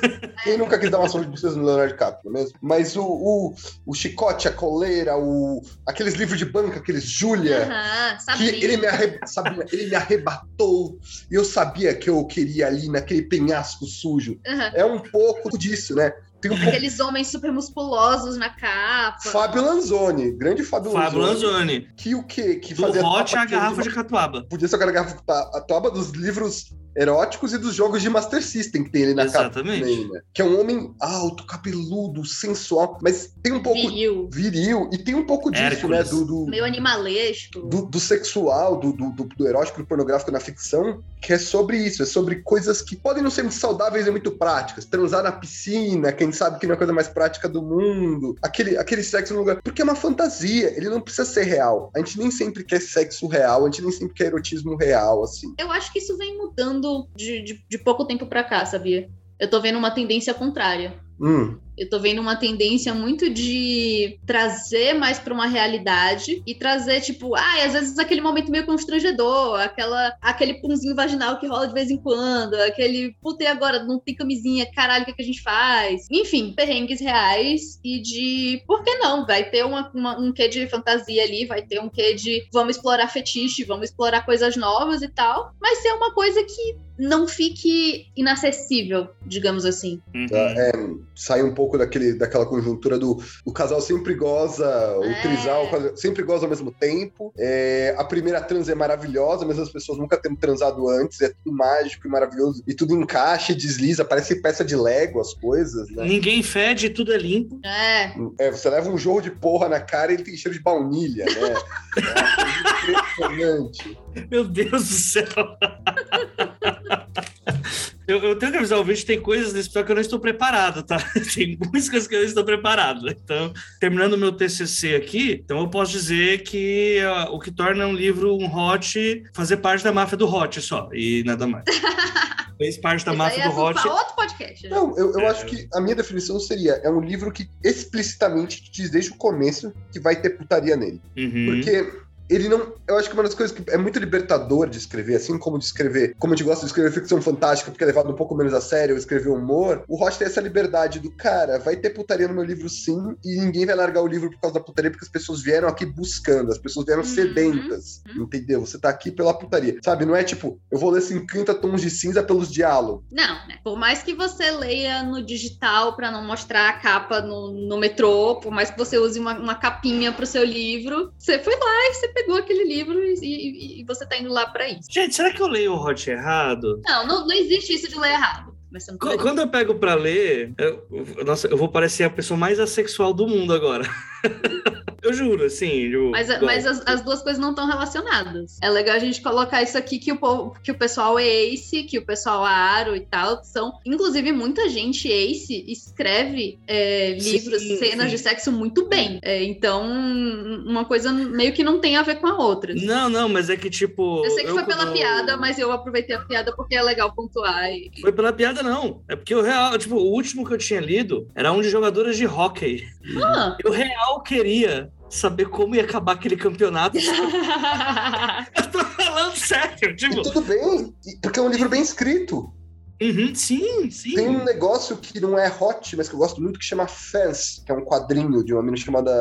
Speaker 3: Quem nunca quis dar uma surra de buceta no Leonardo DiCaprio, é mesmo? Mas o, o, o chicote, a coleira, o, aqueles livros de banca, aqueles Júlia,
Speaker 2: Aham,
Speaker 3: que ele me, arre- Sabrina, ele me arrebatou e eu sabia que eu queria ali naquele penhasco sujo.
Speaker 2: Aham.
Speaker 3: É um pouco disso, né? Tem um.
Speaker 2: Aqueles homens super musculosos na capa.
Speaker 3: Fábio Lanzoni, grande Fábio,
Speaker 1: Fábio
Speaker 3: Lanzoni.
Speaker 1: Lanzoni.
Speaker 3: Que o quê? Que
Speaker 1: Do
Speaker 3: fazia
Speaker 1: hot a garrafa de catuaba.
Speaker 3: Podia ser aquela garrafa, a toba dos livros eróticos e dos jogos de Master System que tem ali na
Speaker 1: Exatamente.
Speaker 3: capa. também, né? Que é um homem alto, cabeludo, sensual, mas tem um pouco
Speaker 2: Viril,
Speaker 3: viril e tem um pouco disso,
Speaker 1: Hércules.
Speaker 3: né? Do, do,
Speaker 2: meio animalesco.
Speaker 3: do, do sexual, do, do, do, do erótico e do pornográfico na ficção, que é sobre isso, é sobre coisas que podem não ser muito saudáveis e muito práticas. Transar na piscina, quem sabe que não é a coisa mais prática do mundo. Aquele, aquele sexo no lugar. Porque é uma fantasia, ele não precisa ser real. A gente nem sempre quer sexo real, a gente nem sempre quer erotismo real, assim.
Speaker 2: Eu acho que isso vem mudando de, de, de pouco tempo pra cá, sabia? Eu tô vendo uma tendência contrária.
Speaker 3: Hum,
Speaker 2: Eu tô vendo uma tendência muito de trazer mais pra uma realidade e trazer, tipo, ah, às vezes aquele momento meio constrangedor, aquela, aquele punzinho vaginal que rola de vez em quando, aquele, puta, e agora? Não tem camisinha, caralho, o que, é que a gente faz? Enfim, perrengues reais e de, por que não? Vai ter uma, uma- um quê de fantasia ali, vai ter um quê de vamos explorar fetiche, vamos explorar coisas novas e tal, mas ser uma coisa que não fique inacessível, digamos assim.
Speaker 1: Uhum.
Speaker 3: é, sai um pouco daquele, daquela conjuntura do o casal sempre goza, o
Speaker 2: É.
Speaker 3: trisal o casal sempre goza ao mesmo tempo. É, a primeira trans é maravilhosa, mas as pessoas nunca têm transado antes, é tudo mágico e maravilhoso. E tudo encaixa e desliza, parece peça de Lego as coisas, né?
Speaker 1: Ninguém fede, tudo é limpo.
Speaker 2: É,
Speaker 3: É, você leva um jorro de porra na cara e ele tem cheiro de baunilha, né? É impressionante. [LAUGHS]
Speaker 1: Meu Deus do céu. Eu, eu tenho que avisar o vídeo, tem coisas nesse episódio que eu não estou preparado, tá? [LAUGHS] Tem muitas coisas que eu não estou preparado. Então, terminando o meu TCC aqui, então eu posso dizer que ó, o que torna um livro um hot fazer parte da máfia do hot só, e nada mais. [LAUGHS] Fez parte da
Speaker 2: isso
Speaker 1: máfia
Speaker 2: aí é
Speaker 1: do hot.
Speaker 2: outro podcast. né?
Speaker 3: Não, eu, eu
Speaker 1: É.
Speaker 3: acho que a minha definição seria: é um livro que explicitamente te diz desde o começo que vai ter putaria nele.
Speaker 1: Uhum.
Speaker 3: Porque ele não. Eu acho que uma das coisas que é muito libertador de escrever, assim como de escrever, como a gente gosta de escrever ficção fantástica, porque é levado um pouco menos a sério, ou escrever humor, o Rocha tem essa liberdade do cara, vai ter putaria no meu livro sim, e ninguém vai largar o livro por causa da putaria, porque as pessoas vieram aqui buscando, as pessoas vieram
Speaker 2: Uhum.
Speaker 3: sedentas. Entendeu? Você tá aqui pela putaria. Sabe? Não é tipo, eu vou ler 50 tons de cinza pelos diálogos.
Speaker 2: Não, né? Por mais que você leia no digital para não mostrar a capa no, no metrô, por mais que você use uma, uma capinha pro seu livro, você foi lá e você pegou aquele livro e, e- e você tá indo lá para isso.
Speaker 1: Gente, será que eu leio o hot errado?
Speaker 2: Não, não, não existe isso de ler errado.
Speaker 1: Quando eu pego pra ler, eu, nossa, eu vou parecer a pessoa mais assexual do mundo agora. [LAUGHS] [LAUGHS] eu juro, assim. Eu,
Speaker 2: Mas, mas as, as duas coisas não estão relacionadas. É legal a gente colocar isso aqui que o, povo- que o pessoal é Ace, que o pessoal é Aro e tal, são. Inclusive, muita gente Ace escreve é,
Speaker 1: Sim,
Speaker 2: livros, cenas
Speaker 1: sim.
Speaker 2: de sexo muito bem. É, então, uma coisa meio que não tem a ver com a outra.
Speaker 1: Não, não, mas é que tipo.
Speaker 2: Eu sei que foi pela
Speaker 1: quando-
Speaker 2: piada, mas eu aproveitei a piada porque é legal pontuar. e-
Speaker 1: Foi pela piada, não. É porque o real, tipo, o último que eu tinha lido era um de jogadoras de hóquei.
Speaker 2: Ah.
Speaker 1: Eu real queria saber como ia acabar aquele campeonato. [LAUGHS] eu tô falando sério,
Speaker 3: E
Speaker 1: tipo.
Speaker 3: tudo bem, porque é um livro bem escrito.
Speaker 1: uhum, sim, sim.
Speaker 3: Tem um negócio que não é hot, mas que eu gosto muito, que chama Fans, que é um quadrinho de uma menina chamada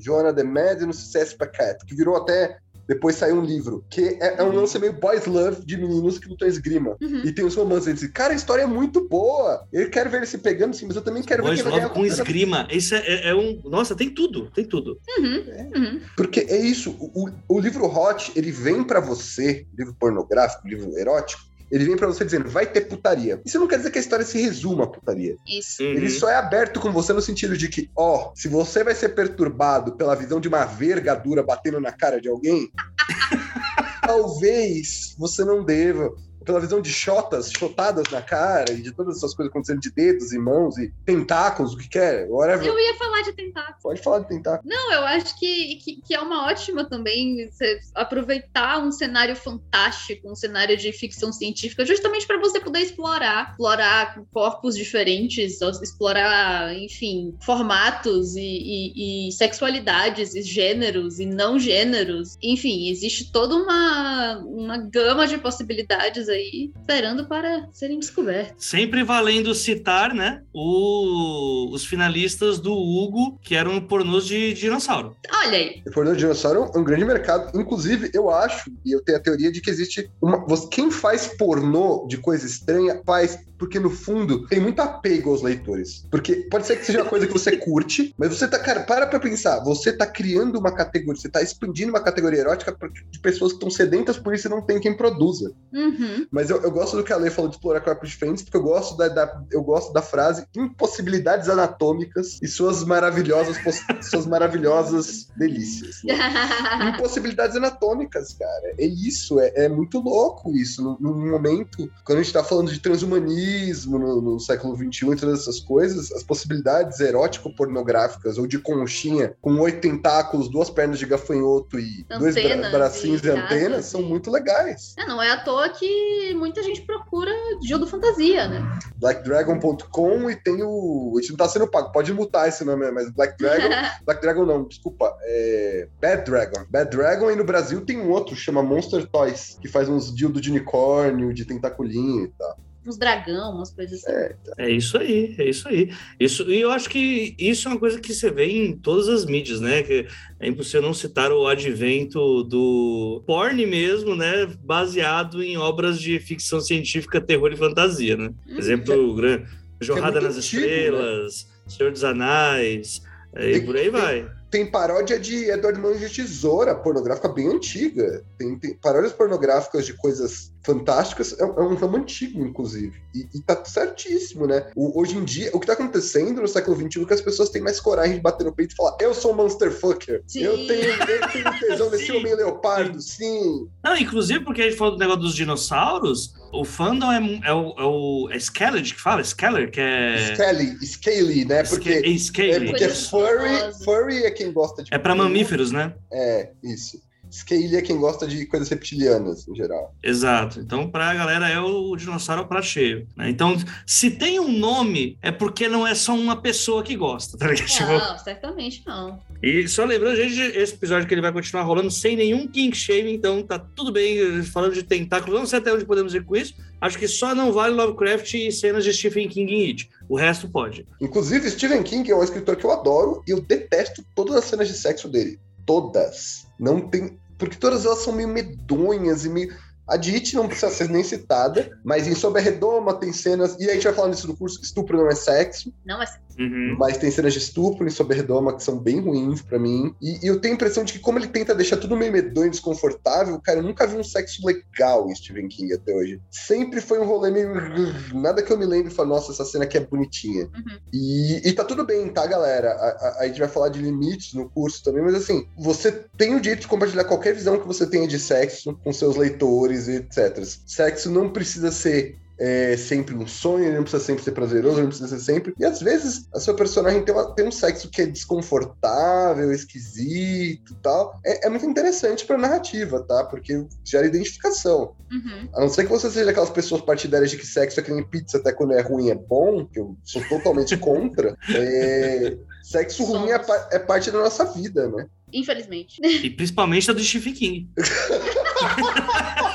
Speaker 3: Joana de Med no Success Packet, que virou até depois saiu um livro, que é, é um
Speaker 2: Uhum.
Speaker 3: lance meio boys love de meninos que lutam esgrima.
Speaker 2: Uhum.
Speaker 3: E tem os romances, eles dizem, cara, a história é muito boa. Eu quero ver ele se pegando, sim, mas eu também quero
Speaker 1: Boys
Speaker 3: ver quem vai
Speaker 1: Love
Speaker 3: ganhar
Speaker 1: com esgrima. Isso é, é- é um. Nossa, tem tudo, tem tudo.
Speaker 2: Uhum. Uhum.
Speaker 3: Porque é isso, o, o livro hot, ele vem pra você, livro pornográfico, livro erótico, ele vem pra você dizendo, vai ter putaria. Isso não quer dizer que a história se resuma à putaria.
Speaker 2: Isso.
Speaker 1: Uhum.
Speaker 3: Ele só é aberto com você no sentido de que, ó, se você vai ser perturbado pela visão de uma vergadura batendo na cara de alguém, [LAUGHS] talvez você não deva. Pela visão de chotas, chotadas na cara e de todas essas coisas acontecendo de dedos e mãos e tentáculos, o que quer, whatever.
Speaker 2: Eu ia falar de tentar.
Speaker 3: Pode falar de tentáculos.
Speaker 2: Não, eu acho que, que, que é uma ótima também você aproveitar um cenário fantástico, um cenário de ficção científica, justamente para você poder explorar, explorar corpos diferentes, explorar, enfim, formatos e, e- e sexualidades e gêneros e não gêneros. Enfim, existe toda uma, uma gama de possibilidades aí esperando para serem descobertas.
Speaker 1: Sempre valendo citar, né? o- os finalistas do Hugo, que eram pornôs de dinossauro.
Speaker 2: Olha aí.
Speaker 3: O pornô de dinossauro é um grande mercado. Inclusive, eu acho, e eu tenho a teoria de que existe uma. Quem faz pornô de coisa estranha faz porque, no fundo, tem muito apego aos leitores. Porque pode ser que seja uma coisa que você curte, [LAUGHS] mas você tá, cara, para pra pensar. Você tá criando uma categoria, você tá expandindo uma categoria erótica de pessoas que estão sedentas por isso e não tem quem produza.
Speaker 2: Uhum.
Speaker 3: Mas eu, eu gosto do que a Lei falou de explorar corpos diferentes, porque eu gosto da, da- eu gosto da frase impossibilidades anatômicas e suas maravilhosas, [LAUGHS] suas maravilhosas delícias. né? [LAUGHS] impossibilidades anatômicas, cara. É isso, é, é muito louco isso. Num momento, quando a gente tá falando de transhumanismo no, no século XXI e todas essas coisas, as possibilidades erótico-pornográficas ou de conchinha com oito tentáculos, duas pernas de gafanhoto e dois bra
Speaker 2: Antenas
Speaker 3: bracinhos e
Speaker 2: e
Speaker 3: antenas
Speaker 2: asas
Speaker 3: são
Speaker 2: e-
Speaker 3: muito legais.
Speaker 2: É, não é à toa que muita gente procura Gildo Fantasia, né?
Speaker 3: blackdragon.com e tem o. A gente não tá sendo pago, pode mutar esse nome, mas Black Dragon. [LAUGHS] Black Dragon não, desculpa. É. Bad Dragon. Bad Dragon e no Brasil tem um outro, chama Monster Toys, que faz uns dildo de unicórnio, de tentaculinho e tal.
Speaker 2: Uns dragão, umas coisas assim.
Speaker 1: É isso aí, é isso aí. Isso, e eu acho que isso é uma coisa que você vê em todas as mídias, né? Que é impossível não citar o advento do porn mesmo, né? Baseado em obras de ficção científica, terror e fantasia, né?
Speaker 2: Hum.
Speaker 1: Exemplo, Gran- Jorrada
Speaker 3: muito
Speaker 1: nas
Speaker 3: antigo, né?
Speaker 1: Estrelas, Senhor dos Anais, e
Speaker 3: Tem-
Speaker 1: por aí vai.
Speaker 3: Tem paródia de Edward Mãos de Tesoura, pornográfica bem antiga. Tem, tem paródias pornográficas de coisas fantásticas. É, é um ramo antigo, inclusive. E, e tá certíssimo, né? O- hoje em dia, o que tá acontecendo no século XXI é que as pessoas têm mais coragem de bater no peito e falar: Eu sou um monster fucker.
Speaker 2: Sim.
Speaker 3: Eu tenho, eu tenho tesão [LAUGHS] nesse homem leopardo, sim.
Speaker 1: Não, inclusive porque a gente falou do negócio dos dinossauros, o fandom é, é o, é o é Skelet que fala? Skeller, que é...
Speaker 3: Scaly, scaly, né? Porque,
Speaker 1: é
Speaker 3: é
Speaker 1: Scaly.
Speaker 3: porque
Speaker 2: Coisa
Speaker 3: furry, furry é quem gosta de.
Speaker 1: É para mamíferos, né?
Speaker 3: É, isso. Scaly é quem gosta de coisas reptilianas, em geral.
Speaker 1: Exato. Então, pra galera, é o dinossauro pra cheio. né? Então, se tem um nome, é porque não é só uma pessoa que gosta, tá ligado? Tipo,
Speaker 2: Não, certamente não.
Speaker 1: E só lembrando, gente, esse episódio que ele vai continuar rolando sem nenhum kink shame, então tá tudo bem. Falando de tentáculos, não sei até onde podemos ir com isso. Acho que só não vale Lovecraft e cenas de Stephen King em It. O resto pode.
Speaker 3: Inclusive, Stephen King é um escritor que eu adoro e eu detesto todas as cenas de sexo dele. Todas. Não tem. Porque todas elas são meio medonhas e meio. A de It não precisa ser nem citada, mas em Sob a Redoma tem cenas. E a gente vai falar nisso no curso: estupro não é sexo.
Speaker 2: Não é
Speaker 1: Uhum.
Speaker 3: Mas tem cenas de estupro em Sob a Redoma que são bem ruins pra mim. E, e eu tenho a impressão de que, como ele tenta deixar tudo meio medonho e desconfortável, cara, eu nunca vi um sexo legal em Stephen King até hoje. Sempre foi um rolê meio. [LAUGHS] Nada que eu me lembre e falo, nossa, essa cena aqui é bonitinha.
Speaker 2: Uhum.
Speaker 3: E, e tá tudo bem, tá, galera? A, a- a gente vai falar de limites no curso também, mas assim, você tem o direito de compartilhar qualquer visão que você tenha de sexo com seus leitores e etc. Sexo não precisa ser é, sempre um sonho, ele não precisa sempre ser prazeroso, ele não precisa ser sempre. E às vezes a sua personagem tem, uma- tem um sexo que é desconfortável, esquisito e tal. É, é muito interessante pra narrativa, tá? Porque gera identificação.
Speaker 2: Uhum.
Speaker 3: A não ser que você seja aquelas pessoas partidárias de que sexo é que nem pizza, até quando é ruim é bom, que eu sou totalmente [LAUGHS] contra. É, Sexo ruim é,
Speaker 2: Somos.
Speaker 3: é parte da nossa vida, né?
Speaker 2: Infelizmente.
Speaker 1: E principalmente a do Stephen King. [LAUGHS]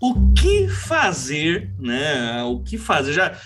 Speaker 1: o que fazer, né? O que fazer? Já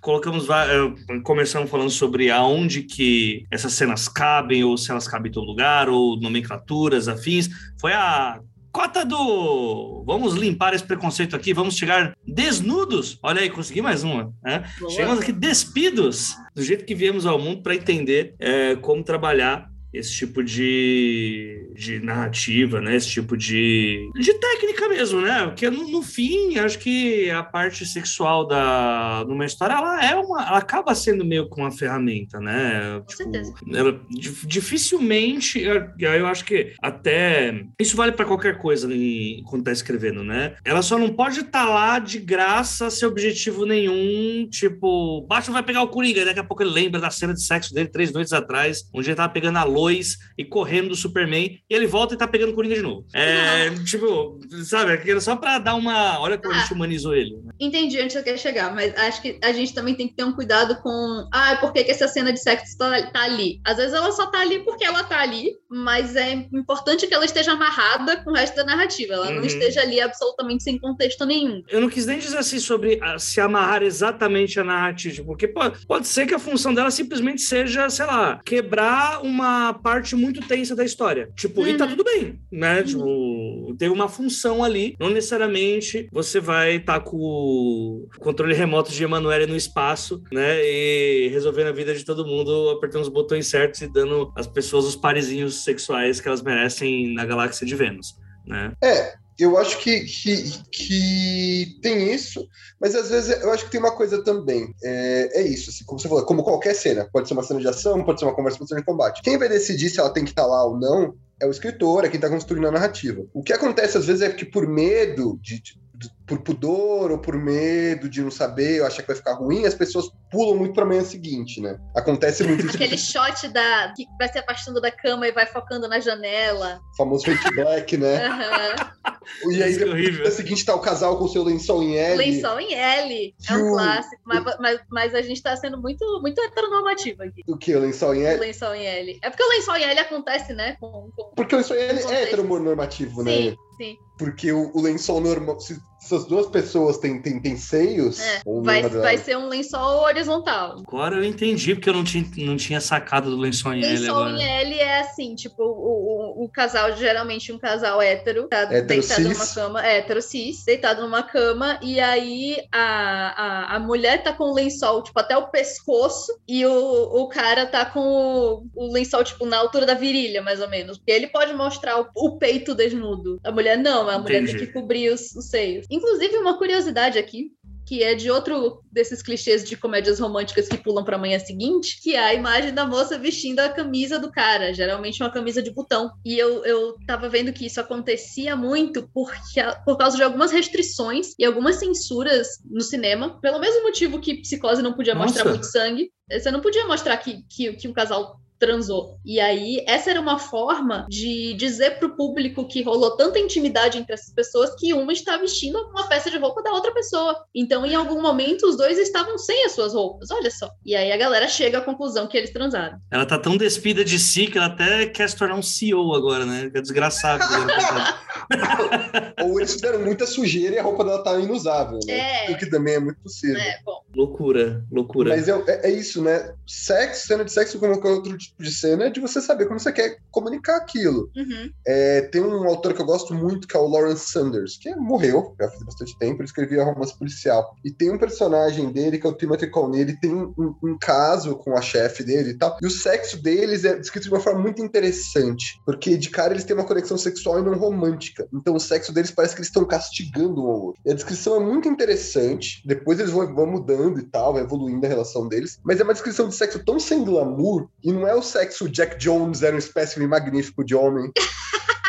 Speaker 1: colocamos eh, começamos falando sobre aonde que essas cenas cabem ou se elas cabem em todo lugar ou nomenclaturas afins. Foi a cota do. Vamos limpar esse preconceito aqui vamos chegar desnudos. Olha aí consegui mais uma né? chegamos aqui despidos do jeito que viemos ao mundo para entender é, como trabalhar esse tipo de, de narrativa, né? Esse tipo de, de técnica mesmo, né? Porque no, no fim, acho que a parte sexual da numa história, ela é uma, ela acaba sendo meio com uma ferramenta, né?
Speaker 2: Com tipo, certeza.
Speaker 1: Ela, dificilmente, eu, eu acho que até isso vale para qualquer coisa em, quando tá escrevendo, né? Ela só não pode estar tá lá de graça sem objetivo nenhum, tipo, Batman vai pegar o Coringa, daqui a pouco ele lembra da cena de sexo dele três noites atrás, onde ele tava pegando a Lois e correndo do Superman, e ele volta e tá pegando Coringa de novo. É, tipo, sabe, só pra dar uma. Olha como ah, a gente humanizou ele. Né?
Speaker 2: Entendi onde você quer chegar, mas acho que a gente também tem que ter um cuidado com. Ah, por que, que essa cena de sexo tá, tá ali? Às vezes ela só tá ali porque ela tá ali, mas é importante que ela esteja amarrada com o resto da narrativa. Ela uhum. não esteja ali absolutamente sem contexto nenhum.
Speaker 1: Eu não quis nem dizer assim sobre se amarrar exatamente a narrativa, porque pode, pode ser que a função dela simplesmente seja, sei lá, quebrar uma parte muito tensa da história. Tipo, uhum. e tá uhum. tudo bem, né? Uhum. Tipo, tem uma função ali. Não necessariamente você vai estar tá com o controle remoto de Emanuele no espaço, né? E resolvendo a vida de todo mundo, apertando os botões certos e dando às pessoas os parezinhos sexuais que elas merecem na galáxia de Vênus, né?
Speaker 3: É, eu acho que, que, que, tem isso, mas às vezes eu acho que tem uma coisa também. É, é isso, assim, como você falou, como qualquer cena. Pode ser uma cena de ação, pode ser uma conversa, pode ser de combate. Quem vai decidir se ela tem que estar tá lá ou não é o escritor, é quem está construindo a narrativa. O que acontece às vezes é que por medo de, de por pudor ou por medo de não saber ou achar que vai ficar ruim, as pessoas pulam muito pra manhã seguinte, né? Acontece muito
Speaker 2: isso. Aquele shot da, que vai se afastando da cama e vai focando na janela.
Speaker 3: O famoso fake black, né? [LAUGHS] Uhum. E aí, no dia seguinte, tá o casal com o seu lençol em L.
Speaker 2: Lençol em L. É um o... clássico. Mas, mas, mas, a gente tá sendo muito, muito heteronormativo aqui.
Speaker 3: O que? O lençol em L?
Speaker 2: O lençol em L. É porque o lençol em L acontece, né? Com, com...
Speaker 3: Porque o lençol em L é heteronormativo, né?
Speaker 2: Sim, sim.
Speaker 3: Porque o, o lençol normal. Se, se as duas pessoas têm, têm, têm seios. É,
Speaker 2: vai, vai ser um lençol horizontal.
Speaker 1: Agora eu entendi, porque eu não tinha, não tinha sacado do lençol em L.
Speaker 2: Lençol
Speaker 1: agora.
Speaker 2: em L é assim, tipo, o, o, o casal, geralmente um casal hétero, tá
Speaker 3: hétero
Speaker 2: deitado
Speaker 3: cis.
Speaker 2: numa cama, hétero cis, deitado numa cama, e aí a, a, a mulher tá com o lençol, tipo, até o pescoço, e o, o cara tá com o, o lençol, tipo, na altura da virilha, mais ou menos. Porque ele pode mostrar o, o peito desnudo. A mulher não, a mulher Entendi. tem que cobrir os, os seios. Inclusive, uma curiosidade aqui, que é de outro desses clichês de comédias românticas que pulam para a manhã seguinte, que é a imagem da moça vestindo a camisa do cara, geralmente uma camisa de botão. E eu, eu tava vendo que isso acontecia muito porque, por causa de algumas restrições e algumas censuras no cinema, pelo mesmo motivo que Psicose não podia Nossa. mostrar muito sangue. Você não podia mostrar que, que, que um casal transou. E aí, essa era uma forma de dizer pro público que rolou tanta intimidade entre essas pessoas que uma está vestindo uma peça de roupa da outra pessoa. Então, em algum momento, os dois estavam sem as suas roupas, olha só. E aí a galera chega à conclusão que eles transaram.
Speaker 1: Ela tá tão despida de si que ela até quer se tornar um CEO agora, né? É desgraçado. [LAUGHS]
Speaker 3: Ou eles fizeram muita sujeira e a roupa dela tá inusável, né? É. O que também é muito possível.
Speaker 2: É, bom.
Speaker 1: Loucura, loucura.
Speaker 3: Mas é, é, é isso, né? Sexo, cena de sexo como qualquer outro tipo de cena é de você saber como você quer comunicar aquilo.
Speaker 2: Uhum.
Speaker 3: É, tem um autor que eu gosto muito, que é o Lawrence Sanders, que morreu já faz bastante tempo, ele escrevia romance policial. E tem um personagem dele, que é o Timothy Coney, ele tem um, um caso com a chefe dele e tal, e o sexo deles é descrito de uma forma muito interessante, porque de cara eles têm uma conexão sexual e não romântica. Então o sexo deles parece que eles estão castigando um ao outro. E a descrição é muito interessante, depois eles vão, vão mudando e tal, vai evoluindo a relação deles, mas é uma descrição de sexo tão sem glamour, e não é o sexo Jack Jones era um espécime magnífico de homem.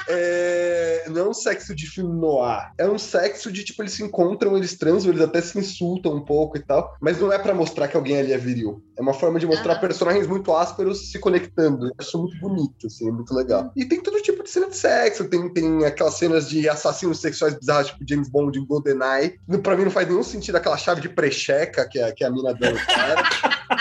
Speaker 3: é, não é um sexo de filme noir. É um sexo de, tipo, eles se encontram, eles transam, eles até se insultam um pouco e tal. Mas não é para mostrar que alguém ali é viril. É uma forma de mostrar uhum. personagens muito ásperos se conectando. Eu acho muito bonito, assim, é muito legal. E tem todo tipo de cena de sexo. Tem, tem aquelas cenas de assassinos sexuais bizarros, tipo James Bond em GoldenEye. Pra mim não faz nenhum sentido aquela chave de precheca que é, que a mina cara. [LAUGHS]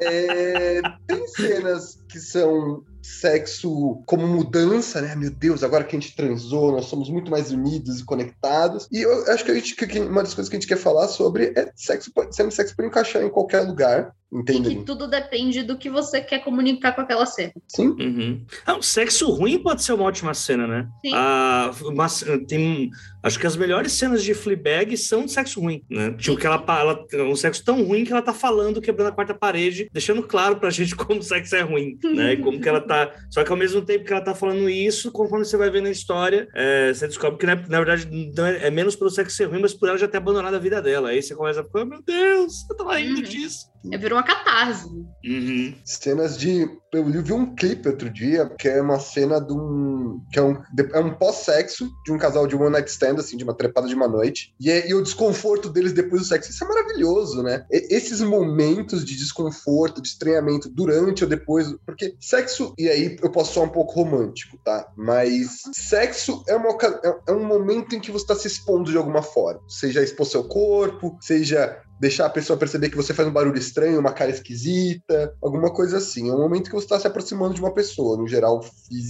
Speaker 3: é, tem cenas que são sexo como mudança, né? Meu Deus, agora que a gente transou, nós somos muito mais unidos e conectados. E eu acho que, a gente, que uma das coisas que a gente quer falar sobre é sexo, sendo sexo para encaixar em qualquer lugar. Entende?
Speaker 2: E que tudo depende do que você quer comunicar com aquela cena.
Speaker 3: Sim.
Speaker 1: Uhum. Ah, sexo ruim pode ser uma ótima cena, né?
Speaker 2: Sim.
Speaker 1: Ah, uma, tem, acho que as melhores cenas de Fleabag são de sexo ruim, né? Tipo, que ela, ela um sexo tão ruim que ela tá falando, quebrando a quarta parede, deixando claro pra gente [LAUGHS] como o sexo é ruim, né? E como que ela tá... Só que ao mesmo tempo que ela tá falando isso, conforme você vai vendo a história, é, você descobre que, na, na verdade, é, é, menos pelo sexo ser ruim, mas por ela já ter abandonado a vida dela. Aí você começa a ficar, meu Deus, eu tava rindo
Speaker 2: Uhum.
Speaker 1: disso.
Speaker 2: É, virou uma catarse.
Speaker 1: Uhum.
Speaker 3: Cenas de. Eu vi um clipe outro dia que é uma cena de um. que é um, é um pós-sexo de um casal de one night stand, assim, de uma trepada de uma noite. E, é- e o desconforto deles depois do sexo. Isso é maravilhoso, né? E- esses momentos de desconforto, de estranhamento durante ou depois. Porque sexo. E aí eu posso soar um pouco romântico, tá? Mas sexo é, uma, é- é um momento em que você está se expondo de alguma forma. Seja expor seu corpo, seja deixar a pessoa perceber que você faz um barulho estranho, uma cara esquisita, alguma coisa assim. É um momento que você está se aproximando de uma pessoa, no geral,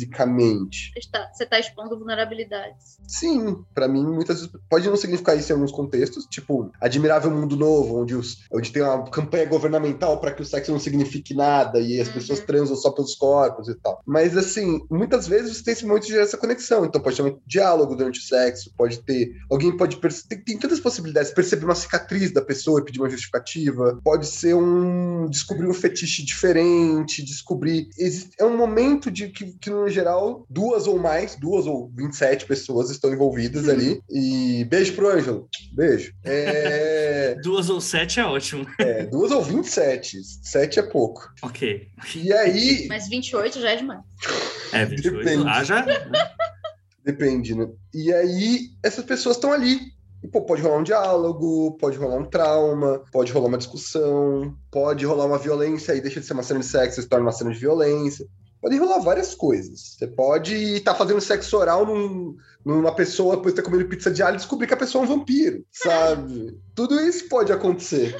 Speaker 3: fisicamente.
Speaker 2: Você tá, você tá expondo vulnerabilidades.
Speaker 3: Sim, pra mim, muitas vezes pode não significar isso em alguns contextos, tipo Admirável Mundo Novo, onde, os, onde tem uma campanha governamental para que o sexo não signifique nada e as
Speaker 2: Uhum.
Speaker 3: pessoas transam só pelos corpos e tal. Mas, assim, muitas vezes você tem esse momento de gerar essa conexão. Então, pode ter um diálogo durante o sexo, pode ter. Alguém pode. Tem, tem tantas possibilidades. Perceber uma cicatriz da pessoa e pedir uma justificativa. Pode ser um. descobrir um fetiche diferente, descobrir. existe- É um momento de que, que, no geral, duas ou mais, duas ou 27 pessoas estão envolvidas ali. E beijo pro Ângelo. Beijo. É, [LAUGHS]
Speaker 1: Duas ou sete é ótimo.
Speaker 3: é, duas ou 27. Sete é pouco.
Speaker 1: Ok.
Speaker 3: E aí.
Speaker 2: Mas 28 já é demais.
Speaker 1: É, 28.
Speaker 3: Depende.
Speaker 1: Ah, já?
Speaker 3: Depende, né? E aí, essas pessoas estão ali. E, pô, pode rolar um diálogo, pode rolar um trauma, pode rolar uma discussão, pode rolar uma violência e deixa de ser uma cena de sexo e se torna uma cena de violência. Pode rolar várias coisas. Você pode estar fazendo sexo oral num- numa pessoa, depois de ter comido pizza de alho e descobrir que a pessoa é um vampiro, [LAUGHS] sabe? Tudo isso pode acontecer.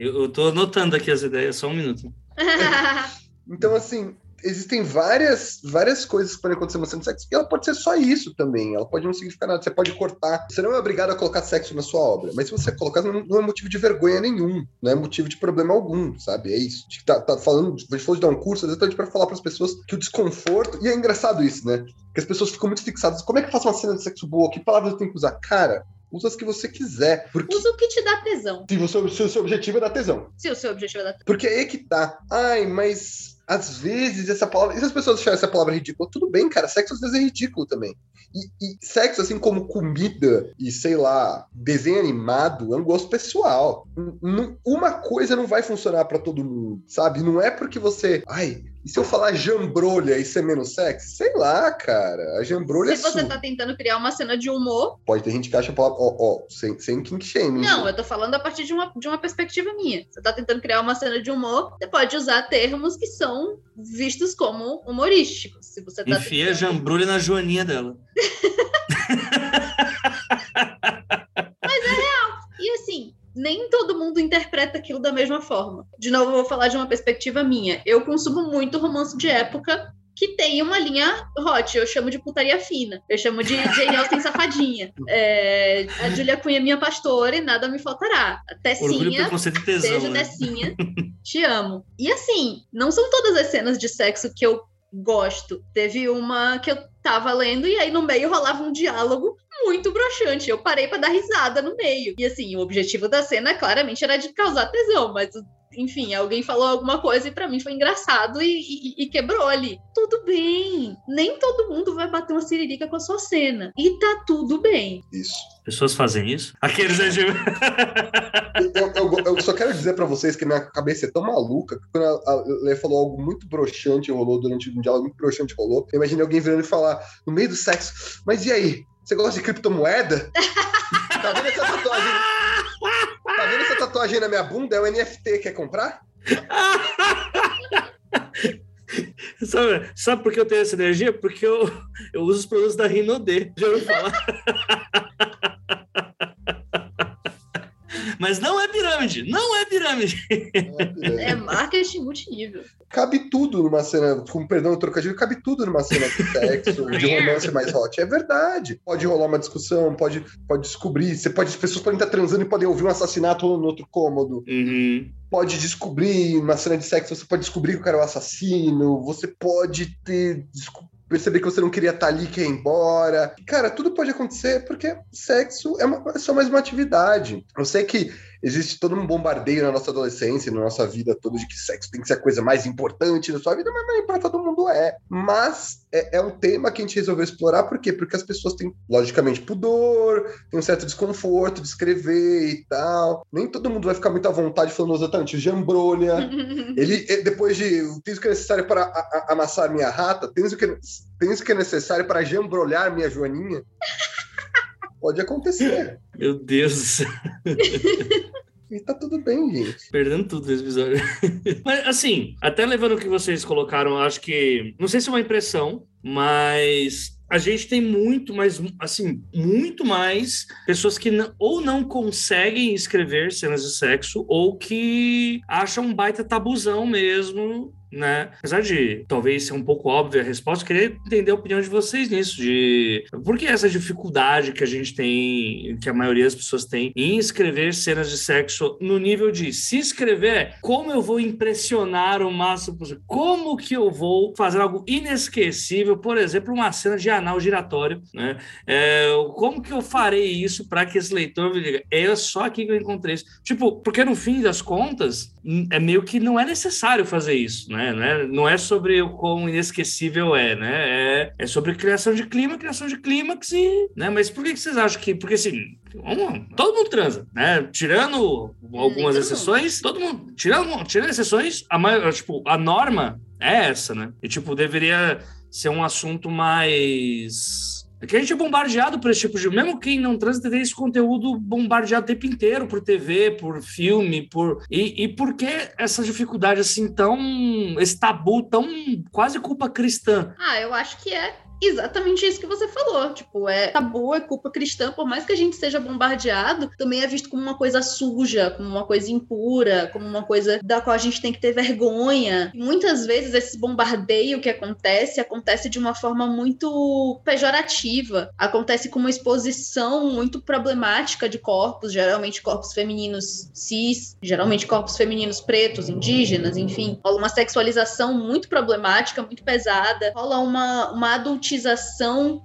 Speaker 1: Eu, eu tô anotando aqui as ideias, só um minuto. [LAUGHS]
Speaker 3: Então, assim, existem várias, várias coisas que podem acontecer cena de sexo e ela pode ser só isso também. Ela pode não significar nada. Você pode cortar. Você não é obrigado a colocar sexo na sua obra, mas se você colocar, não, não é motivo de vergonha nenhum. Não é motivo de problema algum, sabe? É isso. A gente tá, tá falando, a gente falou de dar um curso exatamente para falar para as pessoas que o desconforto. E é engraçado isso, né? Que as pessoas ficam muito fixadas. Como é que eu faço uma cena de sexo boa? Que palavras eu tenho que usar? Cara. Usa as que você quiser. Porque
Speaker 2: Usa o que te dá tesão.
Speaker 3: se o seu, se o seu objetivo é dar tesão.
Speaker 2: Se o seu objetivo é dar tesão.
Speaker 3: Porque é aí que tá. Ai, mas às vezes essa palavra. E se as pessoas acharem essa palavra ridícula? Tudo bem, cara. Sexo às vezes é ridículo também. E, e sexo, assim como comida e, sei lá, desenho animado, é um gosto pessoal. N- Uma coisa não vai funcionar pra todo mundo, sabe? Não é porque você. Ai, e se eu falar jambrolha e ser menos sexy? Sei lá, cara. A jambrolha
Speaker 2: Se
Speaker 3: é
Speaker 2: você
Speaker 3: sua.
Speaker 2: tá tentando criar uma cena de humor,
Speaker 3: Pode ter gente que acha a palavra. Ó, ó, sem, sem kink shaming.
Speaker 2: não, eu tô falando a partir de uma, de uma perspectiva minha. Você tá tentando criar uma cena de humor, você pode usar termos que são vistos como humorísticos. Se você tá
Speaker 1: Enfia a
Speaker 2: tentando-
Speaker 1: jambrulha na joaninha dela. [LAUGHS]
Speaker 2: E assim, nem todo mundo interpreta aquilo da mesma forma. De novo, eu vou falar de uma perspectiva minha. Eu consumo muito romance de época que tem uma linha hot. Eu chamo de putaria fina. Eu chamo de Jane Austen [LAUGHS] safadinha. É, a Julia Cunha é minha pastora e nada me faltará. Tessinha
Speaker 1: tesão,
Speaker 2: Beijo,
Speaker 1: né?
Speaker 2: Tessinha. Te amo. E assim, não são todas as cenas de sexo que eu gosto. Teve uma que eu tava lendo e aí no meio rolava um diálogo muito broxante. Eu parei pra dar risada no meio. E assim, o objetivo da cena claramente era de causar tesão, mas enfim, alguém falou alguma coisa e pra mim foi engraçado e, e- e quebrou ali. Tudo bem. Nem todo mundo vai bater uma siririca com a sua cena. E tá tudo bem.
Speaker 3: Isso.
Speaker 1: Pessoas fazem isso? Aqueles aí [LAUGHS] de...
Speaker 3: eu, eu- eu só quero dizer pra vocês que minha cabeça é tão maluca que quando a a Lê falou algo muito broxante rolou durante um diálogo muito broxante rolou, eu imaginei alguém virando e falar no meio do sexo, mas e aí? Você gosta de criptomoeda? [LAUGHS] tá vendo essa tatuagem? Tatuagem na minha bunda? É o NFT, quer comprar? [LAUGHS]
Speaker 1: sabe, sabe por que eu tenho essa energia? Porque eu, eu uso os produtos da Rinode. Já ouviu falar? [LAUGHS] Mas não é pirâmide, não é pirâmide.
Speaker 3: É,
Speaker 2: É marketing multinível.
Speaker 3: cabe tudo numa cena, com perdão do trocadilho, cabe tudo numa cena de sexo, de romance mais hot. É verdade. Pode rolar uma discussão, pode, pode descobrir. Você pode, as pessoas podem estar transando e podem ouvir um assassinato no outro cômodo.
Speaker 1: Uhum.
Speaker 3: Pode descobrir, numa cena de sexo, você pode descobrir que o cara é o assassino. Você pode ter. Perceber que você não queria estar ali, quer ir embora. Cara, tudo pode acontecer porque sexo é, uma- é só mais uma atividade. Eu sei que existe todo um bombardeio na nossa adolescência, na nossa vida toda, de que sexo tem que ser a coisa mais importante da sua vida, mas nem para todo mundo é. Mas é, é um tema que a gente resolveu explorar, por quê? Porque as pessoas têm, logicamente, pudor, tem um certo desconforto de escrever e tal. Nem todo mundo vai ficar muito à vontade falando exatamente jambrolha. [LAUGHS] Ele, eh, depois de tens o que é necessário para a- a- amassar minha rata, tens o que, tens o que é necessário para jambrolhar minha joaninha. Pode acontecer.
Speaker 1: Meu Deus.
Speaker 3: E tá tudo bem, gente.
Speaker 1: Perdendo tudo nesse episódio. Mas, assim, até levando o que vocês colocaram, acho que. Não sei se é uma impressão, mas. A gente tem muito mais, assim, muito mais pessoas que não- ou não conseguem escrever cenas de sexo ou que acham um baita tabuzão mesmo, né? Apesar de talvez ser um pouco óbvia a resposta, eu queria entender a opinião de vocês nisso, de por que essa dificuldade que a gente tem, que a maioria das pessoas tem em escrever cenas de sexo no nível de se escrever, como eu vou impressionar o máximo possível? Como que eu vou fazer algo inesquecível, por exemplo, uma cena de anal giratório, né? É, como que eu farei isso para que esse leitor me diga, é só aqui que eu encontrei isso? Tipo, porque no fim das contas, é meio que não é necessário fazer isso, né? Não é, não é sobre o quão inesquecível é, né? É, é sobre criação de clima, criação de clímax e, né? Mas por que que vocês acham que, porque assim, todo mundo transa, né? Tirando algumas exceções, todo mundo, tirando, tirando exceções, a maior, tipo, a norma é essa, né? E tipo, deveria ser um assunto mais. É que a gente é bombardeado por esse tipo de. Mesmo quem não transa tem esse conteúdo bombardeado o tempo inteiro por TV, por filme, por. E, e por que essa dificuldade assim tão. esse tabu tão quase culpa cristã?
Speaker 2: Ah, eu acho que é exatamente isso que você falou. Tipo, é tabu, é culpa cristã, por mais que a gente seja bombardeado, também é visto como uma coisa suja, como uma coisa impura, como uma coisa da qual a gente tem que ter vergonha. E muitas vezes esse bombardeio que acontece, acontece de uma forma muito pejorativa, acontece com uma exposição muito problemática de corpos, geralmente corpos femininos cis, geralmente corpos femininos pretos, indígenas, enfim. Rola uma sexualização muito problemática, muito pesada, rola uma, uma adultização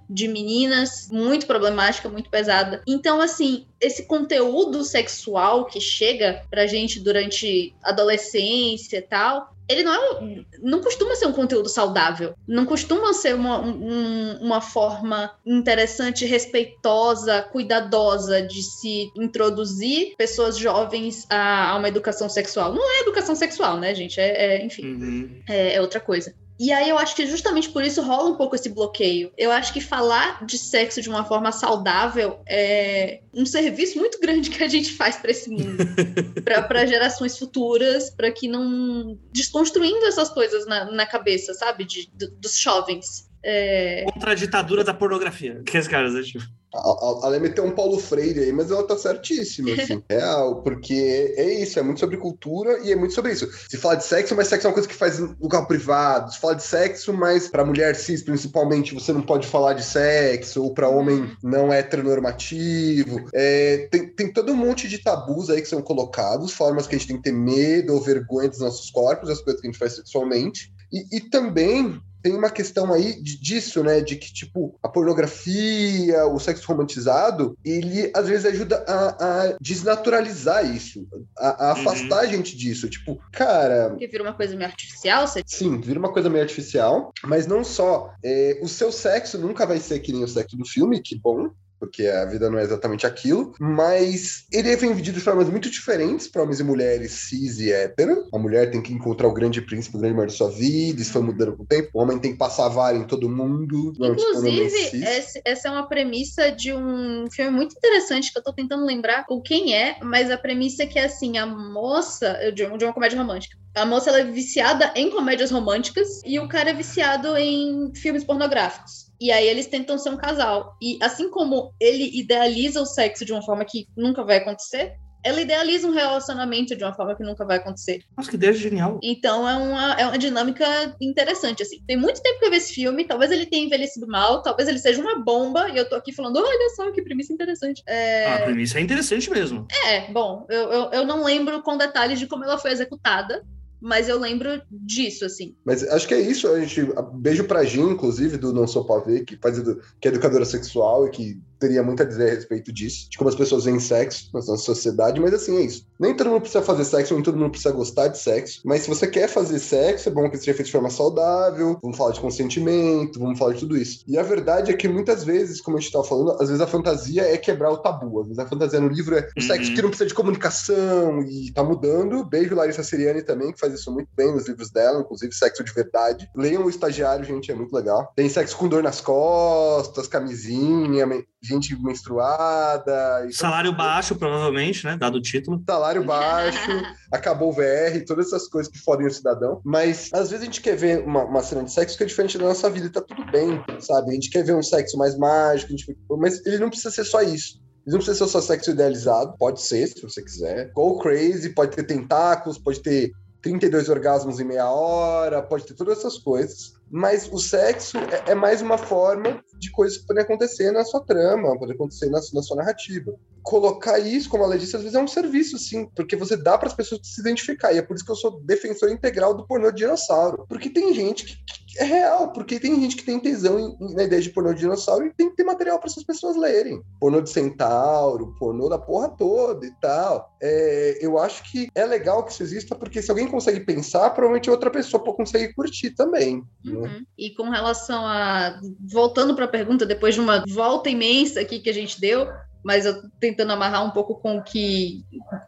Speaker 2: de meninas muito problemática, muito pesada. Então, assim, esse conteúdo sexual que chega pra gente durante adolescência e tal, ele não é um- não costuma ser um conteúdo saudável, não costuma ser uma, um- uma forma interessante, respeitosa, cuidadosa de se introduzir pessoas jovens a, a uma educação sexual. Não é educação sexual, né, gente? É, é, enfim,
Speaker 1: Uhum.
Speaker 2: é, é outra coisa. E aí eu acho que justamente por isso rola um pouco esse bloqueio. Eu acho que falar de sexo de uma forma saudável é um serviço muito grande que a gente faz para esse mundo, [LAUGHS] para gerações futuras, para que não desconstruindo essas coisas na, na cabeça, sabe, de, do- dos jovens. É,
Speaker 1: Contra a ditadura da pornografia. Que esse cara, né? Tipo,
Speaker 3: A, a, meteu um Paulo Freire aí, mas ela tá certíssima, assim. [LAUGHS] Real, porque é isso, é muito sobre cultura e é muito sobre isso. Se fala de sexo, mas sexo é uma coisa que faz em lugar privado. Se fala de sexo, mas pra mulher cis, principalmente, você não pode falar de sexo, ou pra homem não heteronormativo. É, tem, tem todo um monte de tabus aí que são colocados, formas que a gente tem que ter medo ou vergonha dos nossos corpos, as coisas que a gente faz sexualmente. E, e também tem uma questão aí de- disso, né? De que, tipo, a pornografia, o sexo romantizado, ele às vezes ajuda a, a desnaturalizar isso, a, a
Speaker 1: Uhum.
Speaker 3: afastar a gente disso. Tipo, cara,
Speaker 2: que vira uma coisa meio artificial, você
Speaker 3: Sim, vira uma coisa meio artificial, mas não só. É, o seu sexo nunca vai ser que nem o sexo do filme, que bom, porque a vida não é exatamente aquilo, mas ele vem vendido de formas muito diferentes para homens e mulheres cis e hétero. A mulher tem que encontrar o grande príncipe, o grande da sua vida, isso foi mudando com o tempo. O homem tem que passar a vara em todo mundo. não, tipo,
Speaker 2: Inclusive, essa é uma premissa de um filme muito interessante que eu tô tentando lembrar o quem é, mas a premissa é que assim, a moça, de, de uma comédia romântica. A moça ela é viciada em comédias românticas e o cara é viciado em filmes pornográficos. E aí eles tentam ser um casal. E assim como ele idealiza o sexo de uma forma que nunca vai acontecer, ela idealiza um relacionamento de uma forma que nunca vai acontecer.
Speaker 1: Nossa, que ideia genial.
Speaker 2: Então é uma, é uma dinâmica interessante, assim. Tem muito tempo que eu vi esse filme, talvez ele tenha envelhecido mal, talvez ele seja uma bomba, e eu tô aqui falando, olha só que premissa interessante. É...
Speaker 1: Ah, a premissa é interessante mesmo.
Speaker 2: É, bom, eu, eu, eu não lembro com detalhes de como ela foi executada, mas eu lembro disso, assim.
Speaker 3: Mas acho que é isso, a gente. Beijo pra Jean, inclusive, do Não Sou Pavê, que faz que é educadora sexual e que teria muito a dizer a respeito disso, de como as pessoas veem sexo na nossa sociedade, mas assim é isso. Nem todo mundo precisa fazer sexo, nem todo mundo precisa gostar de sexo, mas se você quer fazer sexo, é bom que seja feito de forma saudável, vamos falar de consentimento, vamos falar de tudo isso. E a verdade é que muitas vezes, como a gente estava falando, às vezes a fantasia é quebrar o tabu, às vezes a fantasia no livro é o sexo uhum. que não precisa de comunicação e tá mudando. Beijo Larissa Seriani também, que faz isso muito bem nos livros dela, inclusive sexo de verdade. Leiam o estagiário, gente, é muito legal. Tem sexo com dor nas costas, camisinha, gente menstruada.
Speaker 1: Salário baixo, provavelmente, né? Dado o título.
Speaker 3: Salário baixo, [LAUGHS] acabou o VR, todas essas coisas que fodem o cidadão. Mas às vezes a gente quer ver uma, uma, cena de sexo que é diferente da nossa vida e tá tudo bem, sabe? A gente quer ver um sexo mais mágico, gente... mas ele não precisa ser só isso. Ele não precisa ser só sexo idealizado, pode ser, se você quiser. Go crazy, pode ter tentáculos, pode ter 32 orgasmos em meia hora, pode ter todas essas coisas. Mas o sexo é, é mais uma forma de coisas que podem acontecer na sua trama, pode acontecer na, na, sua narrativa. Colocar isso, como ela disse, às vezes é um serviço, sim, porque você dá para as pessoas se identificar. E é por isso que eu sou defensor integral do pornô de dinossauro. Porque tem gente que, que é real, porque tem gente que tem tesão em, na ideia de pornô de dinossauro e tem que ter material para essas pessoas lerem. Pornô de centauro, pornô da porra toda e tal. É, eu acho que é legal que isso exista, porque se alguém consegue pensar, provavelmente outra pessoa consegue curtir também. Né?
Speaker 2: Uhum. Né? E com relação a. Voltando para a pergunta, depois de uma volta imensa aqui que a gente deu, mas eu tentando amarrar um pouco com o que,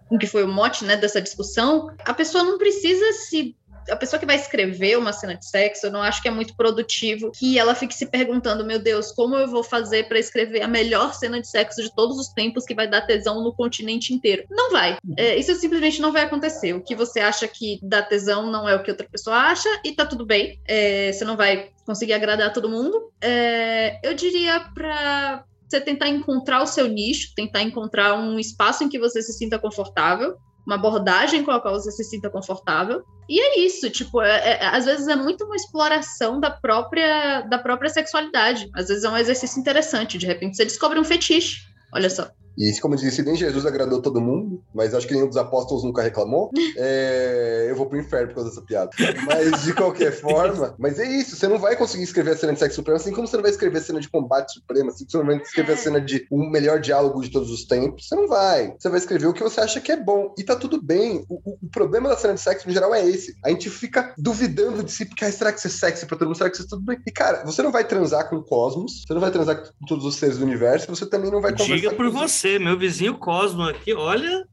Speaker 2: com que foi o mote né, dessa discussão, a pessoa não precisa se a pessoa que vai escrever uma cena de sexo, eu não acho que é muito produtivo que ela fique se perguntando, meu Deus, como eu vou fazer para escrever a melhor cena de sexo de todos os tempos que vai dar tesão no continente inteiro? Não vai. É, isso simplesmente não vai acontecer. O que você acha que dá tesão não é o que outra pessoa acha e tá tudo bem. É, você não vai conseguir agradar todo mundo. É, eu diria para você tentar encontrar o seu nicho, tentar encontrar um espaço em que você se sinta confortável uma abordagem com a qual você se sinta confortável. E é isso, tipo, é, é, às vezes é muito uma exploração da própria, da própria sexualidade. Às vezes é um exercício interessante, de repente você descobre um fetiche. Olha só.
Speaker 3: E como disse, nem Jesus agradou todo mundo, mas acho que nenhum dos apóstolos nunca reclamou. [LAUGHS] É, eu vou pro inferno por causa dessa piada. Mas de qualquer [LAUGHS] forma, mas é isso, você não vai conseguir escrever a cena de sexo supremo, assim como você não vai escrever a cena de combate supremo, assim como você não vai escrever a é. cena de o um melhor diálogo de todos os tempos. Você não vai. Você vai escrever o que você acha que é bom. E tá tudo bem. O, o, o problema da cena de sexo, em geral, é esse. A gente fica duvidando de si, porque ah, será que isso é sexy pra todo mundo? Será que isso é tudo bem? E, cara, você não vai transar com o cosmos, você não vai transar com todos os seres do universo, você também não vai
Speaker 1: conversar Diga por você, meu vizinho Cosmo aqui, olha,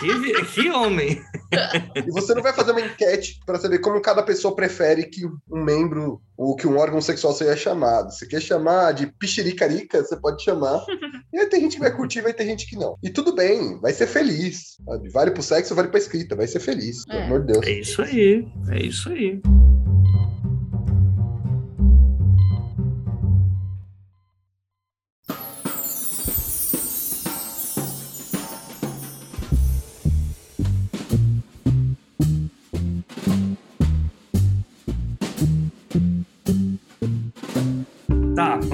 Speaker 1: que, que homem.
Speaker 3: E você não vai fazer uma enquete para saber como cada pessoa prefere que um membro ou que um órgão sexual seja chamado. Você quer chamar de pichiricarica, você pode chamar. E aí tem gente que vai curtir, vai ter gente que não. E tudo bem, vai ser feliz. Sabe? Vale pro sexo, vale pra escrita, vai ser feliz, pelo é. amor de Deus.
Speaker 1: É isso aí, é isso aí.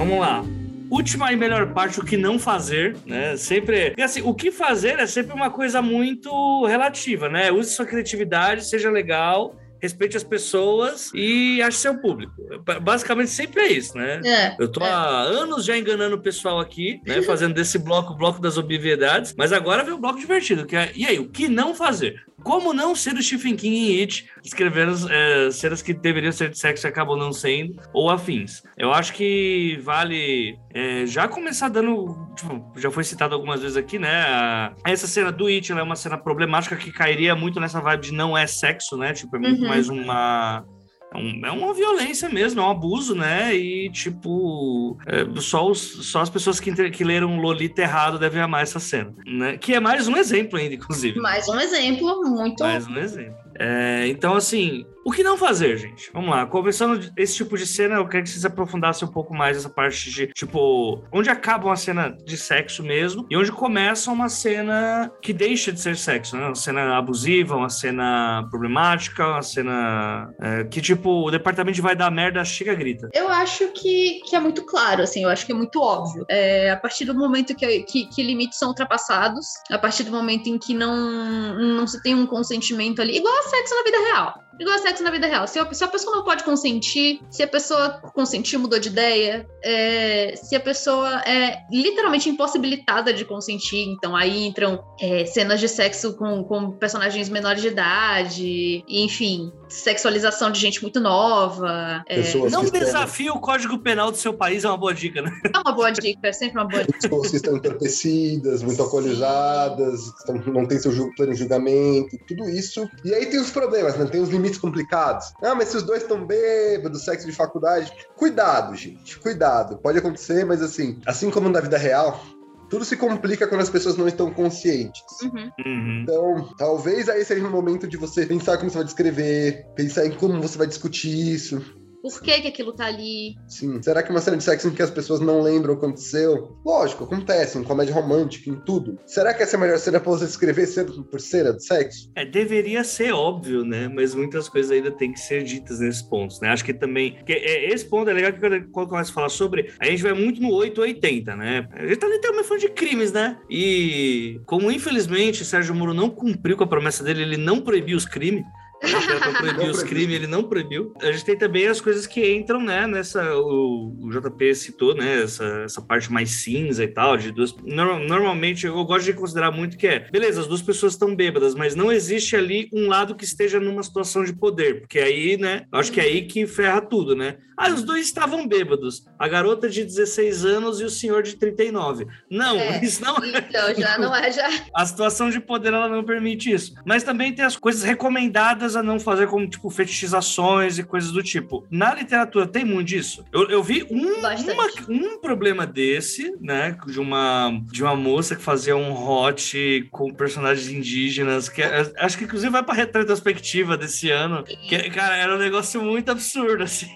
Speaker 1: Vamos lá. Última e melhor parte, o que não fazer, né? Sempre. E assim, o que fazer é sempre uma coisa muito relativa, né? Use sua criatividade, seja legal respeite as pessoas e ache seu público. Basicamente sempre é isso, né? É, eu tô é. há anos já enganando o pessoal aqui, né? Fazendo desse bloco o bloco das obviedades, mas agora vem o bloco divertido, que é, e aí, o que não fazer? Como não ser o Stephen King em It, escrevendo é, cenas que deveriam ser de sexo e acabam não sendo, ou afins. Eu acho que vale é, já começar dando. Tipo, já foi citado algumas vezes aqui, né? A, essa cena do It é uma cena problemática que cairia muito nessa vibe de não é sexo, né? Tipo, é muito uhum. mais uma é, um, é, uma violência mesmo, é um abuso, né? E, tipo, é, só, os, só as pessoas que, que leram Lolita errado devem amar essa cena, né? Que é mais um exemplo ainda, inclusive.
Speaker 2: Mais um exemplo, muito.
Speaker 1: Mais um exemplo. É, então, assim, O que não fazer, gente? Vamos lá. Começando esse tipo de cena, eu quero que vocês aprofundassem um pouco mais essa parte de, tipo, onde acaba uma cena de sexo mesmo e onde começa uma cena que deixa de ser sexo, né? Uma cena abusiva, uma cena problemática, uma cena é, que, tipo, o departamento vai dar merda, chega grita.
Speaker 2: Eu acho que, que é muito claro, assim, eu acho que é muito óbvio. É, a partir do momento que, que, que limites são ultrapassados, a partir do momento em que não, não se tem um consentimento ali, igual a sexo na vida real igual sexo na vida real. Se a, se a, pessoa não pode consentir, se a pessoa consentir, mudou de ideia, é, se a pessoa é literalmente impossibilitada de consentir, então aí entram é, cenas de sexo com, com personagens menores de idade, enfim, sexualização de gente muito nova.
Speaker 1: É... Não desafie o código penal do seu país, é uma boa dica, né?
Speaker 2: É uma boa dica, é sempre uma boa dica.
Speaker 3: Pessoas que estão entorpecidas, muito alcoolizadas, não tem seu plano de julgamento, tudo isso. E aí tem os problemas, né? Tem os limites complicados. Ah, mas se os dois estão bêbados, sexo de faculdade. Cuidado, gente, cuidado. Pode acontecer, mas assim, assim como na vida real, tudo se complica quando as pessoas não estão conscientes. Uhum. Uhum. Então, talvez aí seja um momento de você pensar como você vai descrever, pensar em como você vai discutir isso.
Speaker 2: Por que, que aquilo tá ali?
Speaker 3: Sim. Será que uma cena de sexo em que as pessoas não lembram o que aconteceu? Lógico, acontece, em comédia romântica, em tudo. Será que essa é a melhor cena pra você escrever cena por cena de sexo?
Speaker 1: É, deveria ser óbvio, né? Mas muitas coisas ainda têm que ser ditas nesses pontos, né? Acho que também. Que, é, esse ponto é legal que quando, quando começa a falar sobre, a gente vai muito no 880, né? A gente tá literalmente falando de crimes, né? E como infelizmente Sérgio Moro não cumpriu com a promessa dele, ele não proibiu os crimes. Para [LAUGHS] proibir os crimes, ele não proibiu. A gente tem também as coisas que entram, né, nessa. O, o JP citou, né, essa, essa parte mais cinza e tal, de duas. No, normalmente, eu gosto de considerar muito que é, beleza, as duas pessoas estão bêbadas, mas não existe ali um lado que esteja numa situação de poder, porque aí, né, acho que é aí que ferra tudo, né? Ah, os dois estavam bêbados, a garota de 16 anos e o senhor de 39. Não, é, isso não
Speaker 2: é. Então, já [LAUGHS] não é, já.
Speaker 1: A situação de poder, ela não permite isso. Mas também tem as coisas recomendadas a não fazer como, tipo, fetichizações e coisas do tipo. Na literatura tem muito disso. Eu, eu vi um, uma, um problema desse, né? De uma, de uma moça que fazia um hot com personagens indígenas, que é, acho que inclusive vai pra retrospectiva desse ano. Que, cara, era um negócio muito absurdo, [LAUGHS] assim.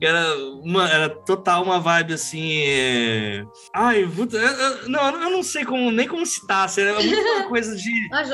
Speaker 1: Era, uma, era total uma vibe assim. É... Ai, puta, eu, eu, não, eu não sei como, nem como citar. Era muito uma [LAUGHS] coisa de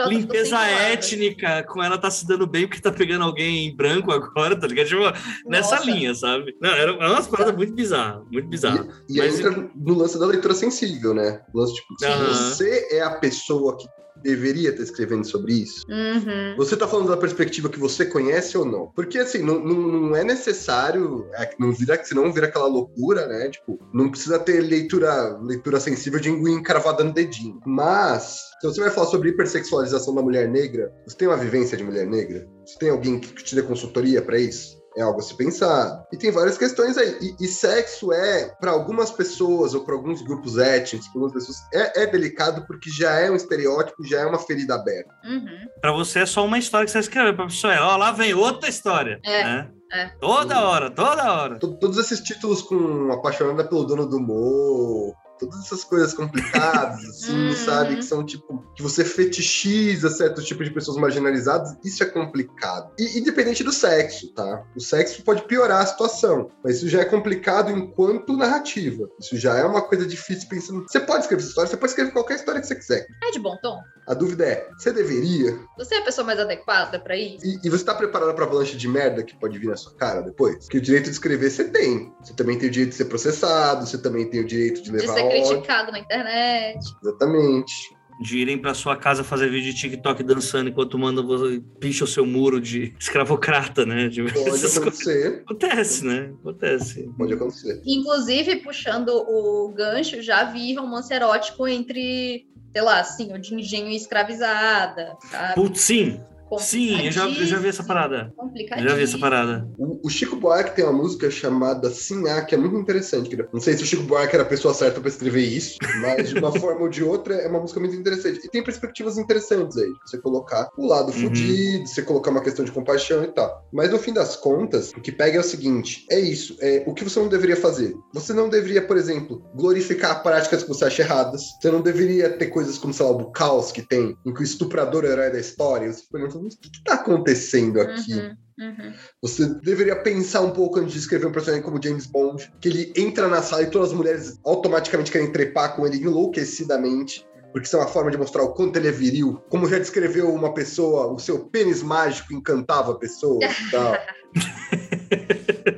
Speaker 1: limpeza étnica, com ela tá se dando bem porque tá pegando alguém em branco agora, tá ligado? Tipo, nessa linha, sabe? Não, era, era umas paradas muito bizarras, muito bizarras.
Speaker 3: E, e Mas, aí entra no lance da leitura sensível, né? O lance, tipo, se você é a pessoa que deveria estar escrevendo sobre isso? Uhum. Você está falando da perspectiva que você conhece ou não? Porque, assim, não, não, não é necessário, é, não vira, senão vira aquela loucura, né? Tipo, não precisa ter leitura, leitura sensível de enguim cravada no dedinho. Mas, se você vai falar sobre hipersexualização da mulher negra, você tem uma vivência de mulher negra? Você tem alguém que te dê consultoria para isso? É algo a se pensar. E tem várias questões aí. E, e sexo é, para algumas pessoas ou para alguns grupos étnicos, para algumas pessoas, é, é, delicado porque já é um estereótipo, já é uma ferida aberta.
Speaker 1: Uhum. Para você é só uma história que você escreveu, para a pessoa é, ó, lá vem outra história. É. Né? É. Toda hora, toda hora.
Speaker 3: Todos esses títulos com Apaixonada pelo Dono do Mo, todas essas coisas complicadas, [LAUGHS] assim, uhum. sabe? Que são tipo, que você fetichiza certos tipos de pessoas marginalizadas, isso é complicado. E independente do sexo, tá? O sexo pode piorar a situação, mas isso já é complicado enquanto narrativa. Isso já é uma coisa difícil pensando. Você pode escrever essa história, você pode escrever qualquer história que você quiser.
Speaker 2: É de bom tom.
Speaker 3: A dúvida é, você deveria?
Speaker 2: Você é a pessoa mais adequada para isso?
Speaker 3: E, e, você tá preparada pra avalanche de merda que pode vir na sua cara depois? Porque o direito de escrever você tem. Você também tem o direito de ser processado, você também tem o direito de levar
Speaker 2: de criticado na internet.
Speaker 3: Exatamente.
Speaker 1: De irem pra sua casa fazer vídeo de TikTok dançando enquanto manda você picha o seu muro de [LAUGHS] escravocrata, né? De
Speaker 3: Pode [LAUGHS] acontecer.
Speaker 1: Acontece, né? Acontece.
Speaker 3: Pode acontecer.
Speaker 2: Inclusive, puxando o gancho, já vi romance erótico entre sei lá, assim, o de engenho escravizada, sabe?
Speaker 1: Putz, sim. Sim, eu já, eu já vi essa parada. Já vi essa parada.
Speaker 3: O, o, Chico Buarque tem uma música chamada Sinhá, que é muito interessante. Não sei se o Chico Buarque era a pessoa certa para escrever isso, mas de uma [LAUGHS] forma ou de outra é uma música muito interessante. E tem perspectivas interessantes aí. Você colocar o lado uhum. fudido, você colocar uma questão de compaixão e tal. Mas no fim das contas, o que pega é o seguinte: é isso. É, o que você não deveria fazer? Você não deveria, por exemplo, glorificar práticas que você acha erradas. Você não deveria ter coisas como, sei lá, o caos que tem, em que o estuprador é o herói da história. Você não o que está acontecendo aqui?
Speaker 2: Uhum, uhum.
Speaker 3: Você deveria pensar um pouco antes de escrever um personagem como James Bond, que ele entra na sala e todas as mulheres automaticamente querem trepar com ele enlouquecidamente. Porque isso é uma forma de mostrar o quanto ele é viril. Como já descreveu uma pessoa, o seu pênis mágico encantava a pessoa e [LAUGHS] tal.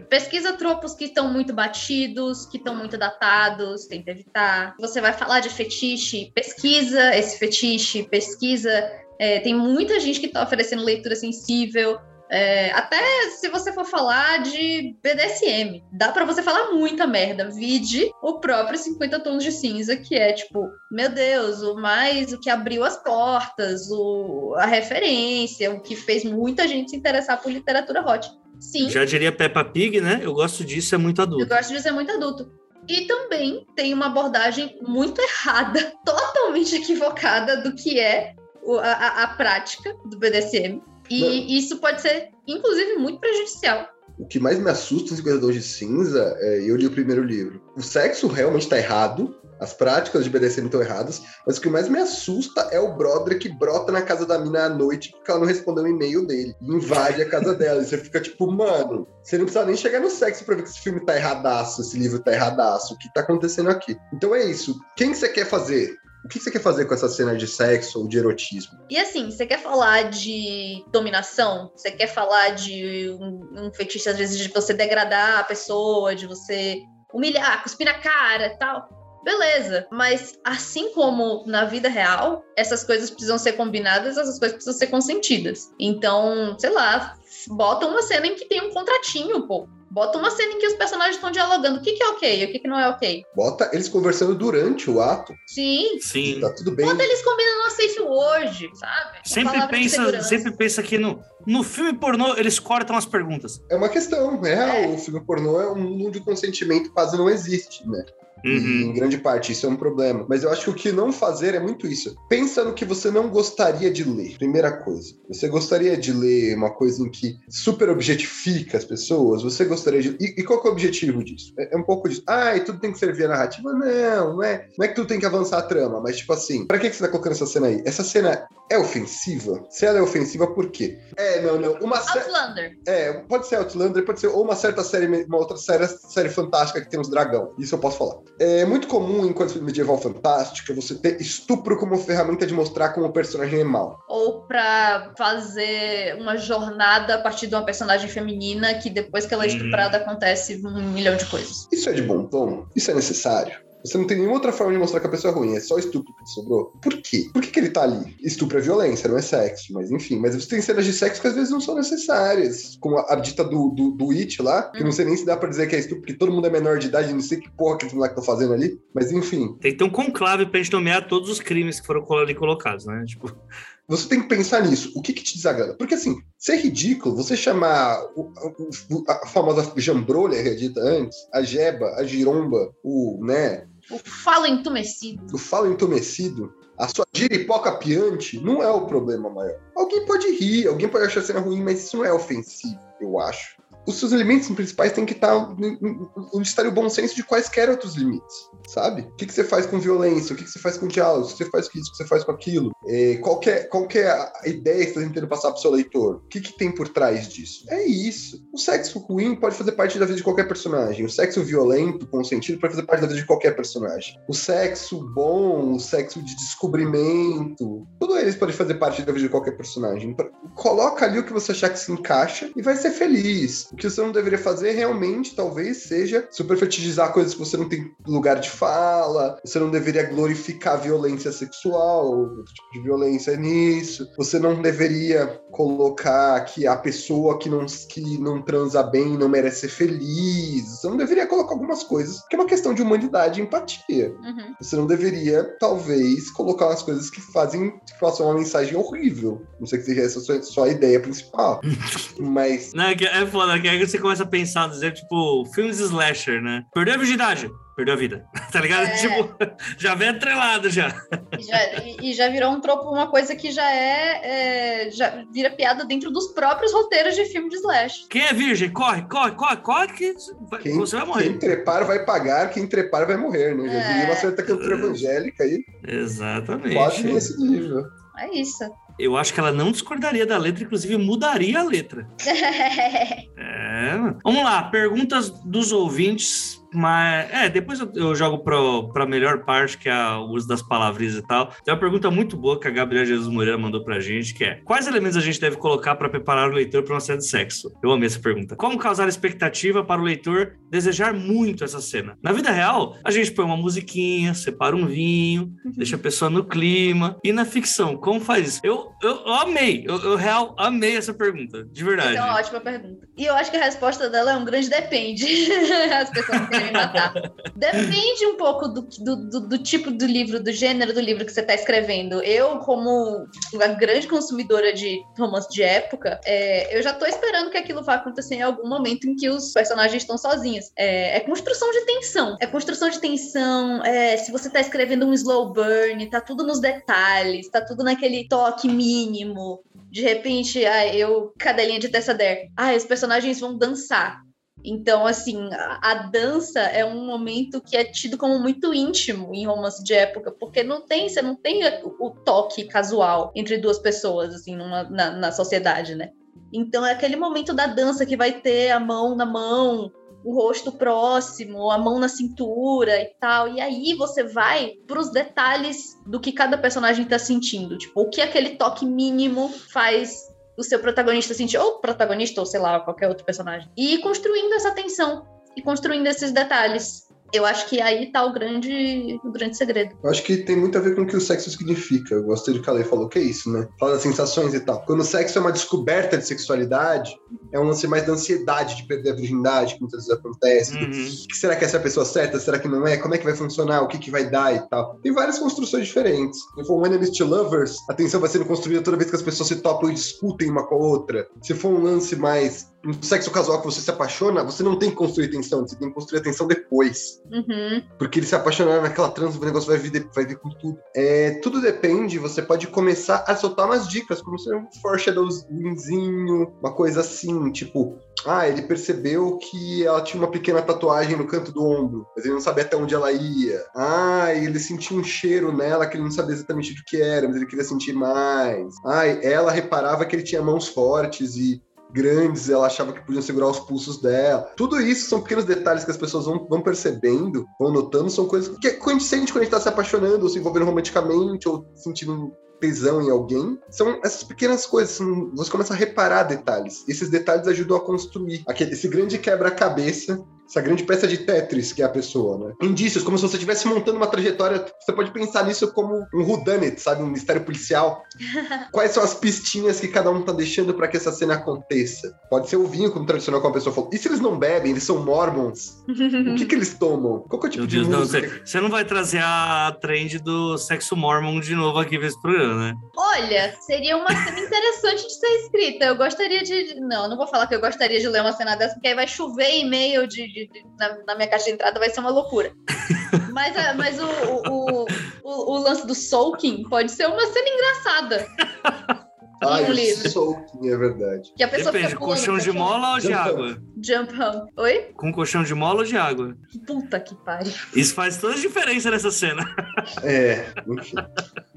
Speaker 2: Pesquisa tropos que estão muito batidos, que estão muito datados, tenta evitar. Você vai falar de fetiche, pesquisa esse fetiche, pesquisa. É, tem muita gente que está oferecendo leitura sensível. é, até se você for falar de BDSM, dá pra você falar muita merda. Vide o próprio 50 Tons de Cinza, que é tipo, meu Deus, o mais o que abriu as portas, o, a referência, o que fez muita gente se interessar por literatura hot. Sim,
Speaker 1: Já diria Peppa Pig, né? Eu gosto disso, é muito
Speaker 2: eu
Speaker 1: adulto.
Speaker 2: gosto de ser muito adulto. E também tem uma abordagem muito errada, [LAUGHS] totalmente equivocada do que é a, a- prática do BDSM. E isso pode ser, inclusive, muito prejudicial.
Speaker 3: O que mais me assusta em 50 Tons de Cinza é, eu li o primeiro livro. O sexo realmente está errado, as práticas de BDSM estão erradas, mas o que mais me assusta é o brother que brota na casa da mina à noite porque ela não respondeu o e-mail dele. E invade a casa dela. E você fica tipo, mano, você não precisa nem chegar no sexo pra ver que esse filme tá erradaço, esse livro tá erradaço. O que tá acontecendo aqui? Então é isso. Quem você quer fazer? O que você quer fazer com essa cena de sexo ou de erotismo?
Speaker 2: E assim, você quer falar de dominação? Você quer falar de um, um fetiche, às vezes, de você degradar a pessoa, de você humilhar, cuspir na cara tal? Beleza, mas assim como na vida real, essas coisas precisam ser combinadas, essas coisas precisam ser consentidas. Então, sei lá, bota uma cena em que tem um contratinho, pô. Bota uma cena em que os personagens estão dialogando. O que, que é ok, o que, que não é ok.
Speaker 3: Bota eles conversando durante o ato.
Speaker 2: Sim,
Speaker 1: Sim.
Speaker 3: Tá tudo bem.
Speaker 2: bota eles combinando safe word, sabe?
Speaker 1: Sempre
Speaker 2: de
Speaker 1: pensa, sempre pensa que no, no filme pornô eles cortam as perguntas.
Speaker 3: É uma questão, é real.
Speaker 2: É.
Speaker 3: O filme pornô é um mundo o consentimento quase não existe, né?
Speaker 1: Uhum.
Speaker 3: em grande parte, isso é um problema. Mas eu acho que o que não fazer é muito isso. Pensa no que você não gostaria de ler. Primeira coisa. Você gostaria de ler uma coisa em que super objetifica as pessoas? Você gostaria de. E, e qual que é o objetivo disso? É, é um pouco disso. Ah, e tudo tem que servir a narrativa? Não, não é. Não é que tudo tem que avançar a trama, mas tipo assim, pra que, que você tá colocando essa cena aí? Essa cena é ofensiva? Se ela é ofensiva, por quê? É, não, não. Uma série.
Speaker 2: Outlander.
Speaker 3: É, pode ser Outlander, pode ser ou uma certa série, uma outra série, série fantástica que tem uns dragão. Isso eu posso falar. É muito comum em coisa medieval fantástica você ter estupro como ferramenta de mostrar como o personagem é mau.
Speaker 2: Ou pra fazer uma jornada a partir de uma personagem feminina que depois que ela é
Speaker 1: Uhum.
Speaker 2: estuprada acontece um milhão de coisas.
Speaker 3: Isso é de bom tom? Isso é necessário? Você não tem nenhuma outra forma de mostrar que a pessoa é ruim, é só estupro que sobrou. Por quê? Por que, que ele tá ali? Estupro é violência, não é sexo, mas enfim. Mas você tem cenas de sexo que às vezes não são necessárias. Como a, a dita do, do, do It lá, que não sei nem se dá pra dizer que é estupro, porque todo mundo é menor de idade, não sei que porra que os moleques estão fazendo ali. Mas enfim,
Speaker 1: Tem que ter um conclave pra gente nomear todos os crimes que foram ali colocados, né? Tipo,
Speaker 3: Você tem que pensar nisso. O que, que te desagrada? Porque, assim, se é ridículo você chamar o- o- a famosa jambrolha que é dita antes, a jeba, a giromba, o, né,
Speaker 2: O falo entumecido.
Speaker 3: o falo entumecido, a sua giripoca piante, não é o problema maior. Alguém pode rir, alguém pode achar a cena ruim, mas isso não é ofensivo, eu acho. Os seus limites principais têm que estar onde estaria o bom senso de quaisquer outros limites, sabe? O que, que você faz com violência? O que, que você faz com diálogo? O que você faz com isso? O que você faz com aquilo? É, qual, é, qual é a ideia que você está tentando passar para o seu leitor? O que, que tem por trás disso? É isso. O sexo ruim pode fazer parte da vida de qualquer personagem. O sexo violento, consentido, pode fazer parte da vida de qualquer personagem. O sexo bom, o sexo de descobrimento, tudo eles podem fazer parte da vida de qualquer personagem. Pra- Coloca ali o que você achar que se encaixa e vai ser feliz. O que você não deveria fazer realmente, talvez, seja super fetichizar coisas que você não tem lugar de fala. Você não deveria glorificar violência sexual, outro tipo de violência nisso. Você não deveria colocar que a pessoa que não, que não transa bem não merece ser feliz. Você não deveria colocar algumas coisas, que é uma questão de humanidade e empatia.
Speaker 2: Uhum.
Speaker 3: Você não deveria, talvez, colocar umas coisas que fazem que passam uma mensagem horrível. Não sei que seja essa a sua, sua ideia principal. [LAUGHS] Mas
Speaker 1: Não, é que é foda, que aí você começa a pensar, dizer, tipo, filmes slasher, né? Perdeu a virgindade, perdeu a vida. [LAUGHS] Tá ligado?
Speaker 2: É.
Speaker 1: Tipo, já vem atrelado já.
Speaker 2: E já, e- e já virou um tropo, uma coisa que já é, é, Já vira piada dentro dos próprios roteiros de filme de slash.
Speaker 1: Quem é virgem? Corre, corre, corre, corre, que vai-
Speaker 3: quem,
Speaker 1: você vai
Speaker 3: quem
Speaker 1: morrer.
Speaker 3: trepar vai pagar, quem trepar vai morrer, né? Já
Speaker 2: É.
Speaker 3: uma certa cantora [LAUGHS] evangélica aí,
Speaker 1: Exatamente.
Speaker 3: quase nesse nível.
Speaker 2: É isso.
Speaker 1: Eu acho que ela não discordaria da letra, inclusive mudaria a letra. [LAUGHS] É. Vamos lá, perguntas dos ouvintes mas, é, depois eu, eu jogo pro, pra melhor parte, que é o uso das palavrinhas e tal. Tem uma pergunta muito boa que a Gabriela Jesus Moreira mandou pra gente, que é: Quais elementos a gente deve colocar para preparar o leitor para uma cena de sexo? Eu amei essa pergunta. Como causar expectativa para o leitor desejar muito essa cena? Na vida real, a gente põe uma musiquinha, separa um vinho, deixa a pessoa no clima. E na ficção, como faz isso? Eu, eu, eu amei, eu, eu real amei essa pergunta, de verdade.
Speaker 2: É uma ótima pergunta. E eu acho que a resposta dela é um grande depende. [LAUGHS] As pessoas querem matar. Depende um pouco do, do, do, do tipo do livro, do gênero do livro que você está escrevendo. Eu, como uma grande consumidora de romance de época, é, eu já estou esperando que aquilo vá acontecer em algum momento em que os personagens estão sozinhos. É, é construção de tensão. É construção de tensão. É, se você está escrevendo um slow burn, tá tudo nos detalhes, tá tudo naquele toque mínimo. De repente, ah, eu, cadelinha de Tessa Dare, ah, os personagens vão dançar. Então, assim, a, dança é um momento que é tido como muito íntimo em romance de época, porque não tem, você não tem o, o toque casual entre duas pessoas, assim, numa, na, na sociedade, né? Então é aquele momento da dança que vai ter a mão na mão, o rosto próximo, a mão na cintura e tal. E aí você vai para os detalhes do que cada personagem está sentindo. Tipo, o que aquele toque mínimo faz o seu protagonista sentir, ou protagonista, ou sei lá, qualquer outro personagem. E construindo essa tensão, e construindo esses detalhes. Eu acho que aí tá o grande, o grande segredo.
Speaker 3: Eu acho que tem muito a ver com o que o sexo significa. Eu gostei do que a Lei falou, que é isso, né? Fala das sensações e tal. Quando o sexo é uma descoberta de sexualidade, é um lance mais da ansiedade de perder a virgindade, que muitas vezes acontece. Uhum. Que será que essa é a pessoa certa? Será que não é? Como é que vai funcionar? O que, que vai dar e tal? Tem várias construções diferentes. Se for um Enemies to Lovers, a tensão vai sendo construída toda vez que as pessoas se topam e discutem uma com a outra. Se for um lance mais no sexo casual que você se apaixona, você não tem que construir tensão, você tem que construir a tensão depois.
Speaker 2: Uhum.
Speaker 3: Porque ele se apaixonar naquela trans, o negócio vai vir, vai vir com tudo. É, tudo depende, você pode começar a soltar umas dicas, como ser um foreshadowzinho, uma coisa assim, tipo, ah, ele percebeu que ela tinha uma pequena tatuagem no canto do ombro, mas ele não sabia até onde ela ia. Ah, ele sentiu um cheiro nela que ele não sabia exatamente do que era, mas ele queria sentir mais. Ah, ela reparava que ele tinha mãos fortes e grandes, ela achava que podiam segurar os pulsos dela. Tudo isso são pequenos detalhes que as pessoas vão, vão percebendo, vão notando, são coisas que gente sente quando a gente tá se apaixonando, ou se envolvendo romanticamente, ou sentindo tesão em alguém. São essas pequenas coisas, você começa a reparar detalhes. Esses detalhes ajudam a construir aquele, esse grande quebra-cabeça essa grande peça de Tetris que é a pessoa, né? Indícios, como se você estivesse montando uma trajetória, você pode pensar nisso como um whodunit, sabe? Um mistério policial. [LAUGHS] Quais são as pistinhas que cada um tá deixando para que essa cena aconteça? Pode ser o vinho, como tradicional, como a pessoa falou. E se eles não bebem, eles são mormons? o que que eles tomam? Qual que é o tipo
Speaker 1: Meu
Speaker 3: de
Speaker 1: Deus,
Speaker 3: música?
Speaker 1: não, você, você não vai trazer a trend do sexo mormon de novo aqui nesse programa, né?
Speaker 2: Olha, seria uma cena interessante de ser escrita. Eu gostaria de... Não, não vou falar que eu gostaria de ler uma cena dessa, porque aí vai chover e-mail de de, de, na, na, minha caixa de entrada vai ser uma loucura. [LAUGHS] mas é, mas o, o, o, o, lance do soaking pode ser uma cena engraçada.
Speaker 3: Ah, um livro. Soaking, é verdade.
Speaker 2: Que a pessoa
Speaker 1: Depende, colchão de mola ou de água?
Speaker 2: Jump home. Oi?
Speaker 1: Com colchão de mola ou de água?
Speaker 2: Puta que pariu.
Speaker 1: Isso faz toda a diferença nessa cena.
Speaker 3: É, enfim.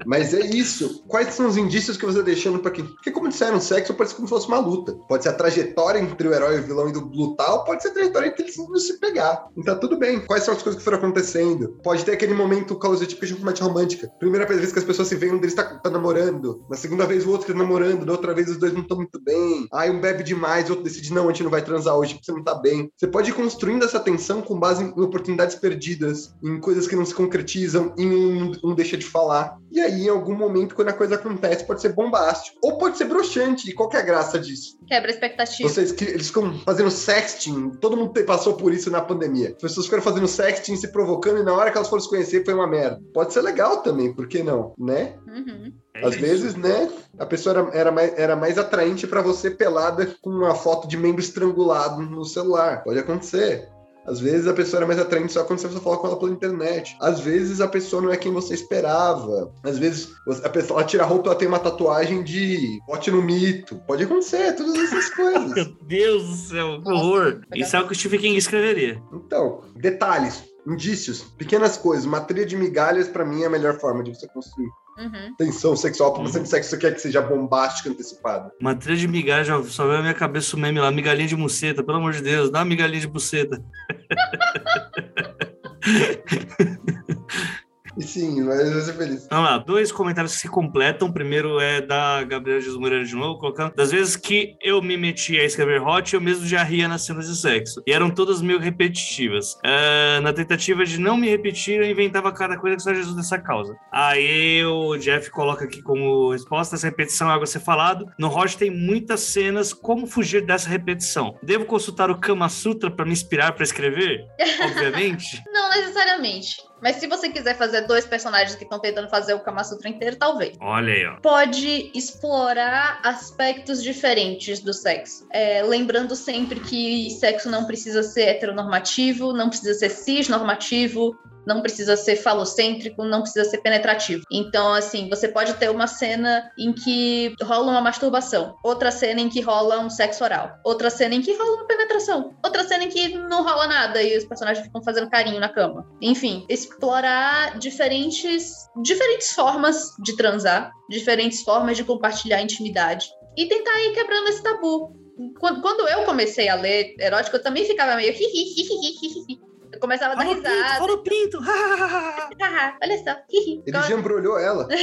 Speaker 3: Mas é isso. Quais são os indícios que você está deixando para quem? Porque, como disseram, sexo parece como se fosse uma luta. Pode ser a trajetória entre o herói e o vilão e do lutar, ou pode ser a trajetória entre eles não se pegar. Então, tudo bem. Quais são as coisas que foram acontecendo? Pode ter aquele momento tipo de comédia romântica. Primeira vez que as pessoas se veem, um deles tá, tá namorando. Na segunda vez, o outro tá namorando. Da outra vez, os dois não estão muito bem. Aí, um bebe demais, o outro decide, não, a gente não vai transar hoje porque você não tá bem. Você pode ir construindo essa tensão com base em oportunidades perdidas, em coisas que não se concretizam, em um, um deixa de falar. E aí, em algum momento, quando a coisa acontece, pode ser bombástico. Ou pode ser broxante. E qual que é a graça disso?
Speaker 2: Quebra a expectativa.
Speaker 3: Vocês, eles ficam fazendo sexting. Todo mundo passou por isso na pandemia. As pessoas ficaram fazendo sexting, se provocando, e na hora que elas foram se conhecer, foi uma merda. Pode ser legal também, por que não? Né?
Speaker 2: Uhum.
Speaker 1: É
Speaker 3: Às
Speaker 1: isso.
Speaker 3: vezes, né, a pessoa era, era, mais, era mais atraente para você pelada com uma foto de membro estrangulado no celular. Pode acontecer. Às vezes a pessoa era mais atraente só quando você fala com ela pela internet. Às vezes a pessoa não é quem você esperava. Às vezes a pessoa ela tira a roupa e ela tem uma tatuagem de bote no mito. Pode acontecer, todas essas [LAUGHS] coisas.
Speaker 1: Meu Deus do céu, que horror. Isso é o que o Stephen King escreveria.
Speaker 3: Então, detalhes, indícios, pequenas coisas. Uma trilha de migalhas, para mim, é a melhor forma de você construir.
Speaker 2: Uhum.
Speaker 3: tensão sexual, você de sexo você quer que seja bombástico, antecipado.
Speaker 1: Uma trilha de migalha, só veio na minha cabeça o meme lá, migalhinha de buceta, pelo amor de Deus, dá uma migalhinha de buceta. [LAUGHS]
Speaker 3: E sim, mas vai ser feliz.
Speaker 1: Vamos lá, dois comentários que se completam. O primeiro é da Gabriela Jesus Moreira de novo, colocando. Das vezes que eu me meti a escrever hot, eu mesmo já ria nas cenas de sexo. E eram todas meio repetitivas. Ah, na tentativa de não me repetir, eu inventava cada coisa que só Jesus dessa causa. Aí o Jeff coloca aqui como resposta: essa repetição é algo a ser falado. No hot tem muitas cenas. Como fugir dessa repetição? Devo consultar o Kama Sutra para me inspirar para escrever? [LAUGHS] Obviamente.
Speaker 2: Não necessariamente. Mas se você quiser fazer dois personagens que estão tentando fazer o Kama Sutra inteiro, talvez.
Speaker 1: Olha aí, ó.
Speaker 2: Pode explorar aspectos diferentes do sexo. É, lembrando sempre que sexo não precisa ser heteronormativo, não precisa ser cisnormativo, não precisa ser falocêntrico, não precisa ser penetrativo. Então, assim, você pode ter uma cena em que rola uma masturbação, outra cena em que rola um sexo oral, outra cena em que rola uma penetração, outra cena em que não rola nada e os personagens ficam fazendo carinho na cama. Enfim, explorar diferentes, diferentes formas de transar, diferentes formas de compartilhar intimidade e tentar ir quebrando esse tabu. Quando, eu comecei a ler erótico, eu também ficava meio começava a dar risada.
Speaker 1: fala o pinto. [LAUGHS]
Speaker 2: Olha só. [LAUGHS]
Speaker 3: Ele já embrulhou ela. [LAUGHS]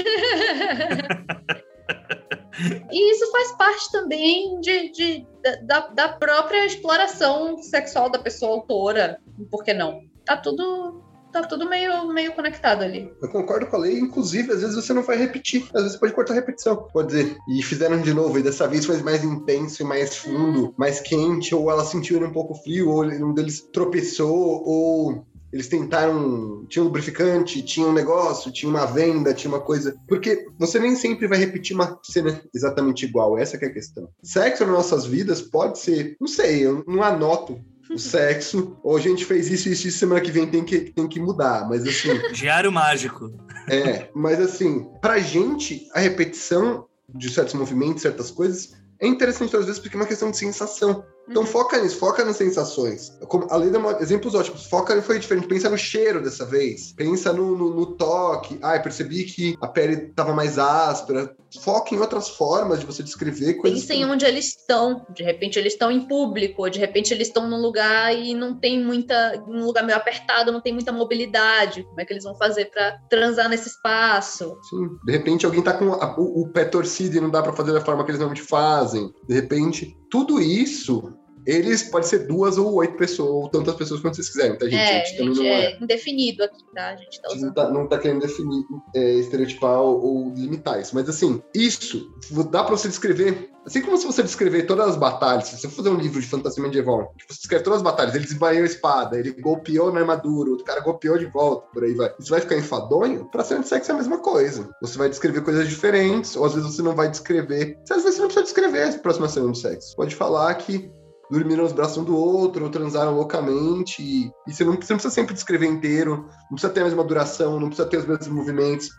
Speaker 2: E isso faz parte também de, de- da, da própria exploração sexual da pessoa autora. Por que não? Tá tudo, tá tudo meio, meio conectado ali.
Speaker 3: Eu concordo com a lei, inclusive, às vezes você não vai repetir. Às vezes você pode cortar a repetição. Pode dizer, e fizeram de novo, e dessa vez foi mais intenso e mais fundo, mais quente, ou ela sentiu ele um pouco frio, ou um deles tropeçou, ou eles tentaram. Tinha um lubrificante, tinha um negócio, tinha uma venda, tinha uma coisa. Porque você nem sempre vai repetir uma cena exatamente igual, essa que é a questão. Sexo nas nossas vidas pode ser, não sei, eu não anoto o sexo, ou a gente fez isso, isso, isso, semana que vem tem que, tem que mudar, mas assim. [LAUGHS]
Speaker 1: Diário mágico.
Speaker 3: É, mas assim, pra gente, a repetição de certos movimentos, certas coisas, é interessante às vezes porque é uma questão de sensação. Então
Speaker 2: Uhum.
Speaker 3: foca nisso, foca nas sensações. Como, além de exemplos ótimos, foca foi diferente. Pensa no cheiro dessa vez. Pensa no, no, no toque. Ah, percebi que a pele estava mais áspera. Foca em outras formas de você descrever coisas.
Speaker 2: Pensa em onde eles estão. De repente eles estão em público, de repente eles estão num lugar e não tem muita. num lugar meio apertado, não tem muita mobilidade. Como é que eles vão fazer pra transar nesse espaço?
Speaker 3: Sim. De repente alguém tá com a- o, o pé torcido e não dá pra fazer da forma que eles normalmente fazem. De repente, tudo isso. Eles pode ser duas ou oito pessoas, ou tantas pessoas quanto vocês quiserem, tá, gente?
Speaker 2: é,
Speaker 3: A gente também
Speaker 2: gente,
Speaker 3: não é.
Speaker 2: é indefinido aqui, tá? A gente tá
Speaker 3: A gente não tá, não tá querendo definir, é, estereotipar ou, ou limitar isso. Mas assim, isso dá pra você descrever. Assim como se você descrever todas as batalhas, se você for fazer um livro de fantasia medieval, que você escreve todas as batalhas, ele desbaiou a espada, ele golpeou na armadura, outro cara golpeou de volta, por aí vai. Isso vai ficar enfadonho? Pra cena de sexo é a mesma coisa. Você vai descrever coisas diferentes, ou às vezes você não vai descrever. Às vezes você não precisa descrever a próxima cena de sexo. Pode falar que dormiram nos braços um do outro, ou transaram loucamente, e, e você, não, você não precisa sempre descrever inteiro, não precisa ter a mesma duração, não precisa ter os mesmos movimentos.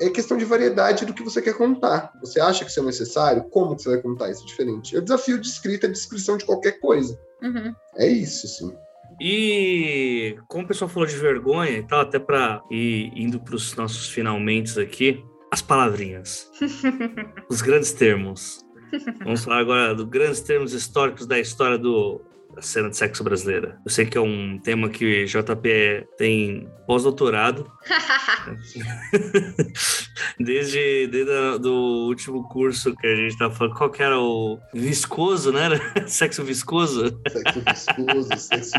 Speaker 3: É questão de variedade do que você quer contar. Você acha que isso é necessário? Como que você vai contar isso diferente? É o desafio de escrita, de descrição de qualquer coisa.
Speaker 2: Uhum.
Speaker 3: É isso, assim.
Speaker 1: E como o pessoal falou de vergonha e tal, até para ir indo para os nossos finalmente aqui, as palavrinhas, [LAUGHS] os grandes termos. Vamos falar agora dos grandes termos históricos da história do da cena de sexo brasileira. Eu sei que é um tema que JP tem pós-doutorado, [LAUGHS] desde, desde a- do último curso que a gente tava falando, qual que era o viscoso, né? [LAUGHS] Sexo viscoso?
Speaker 3: Sexo viscoso, sexo.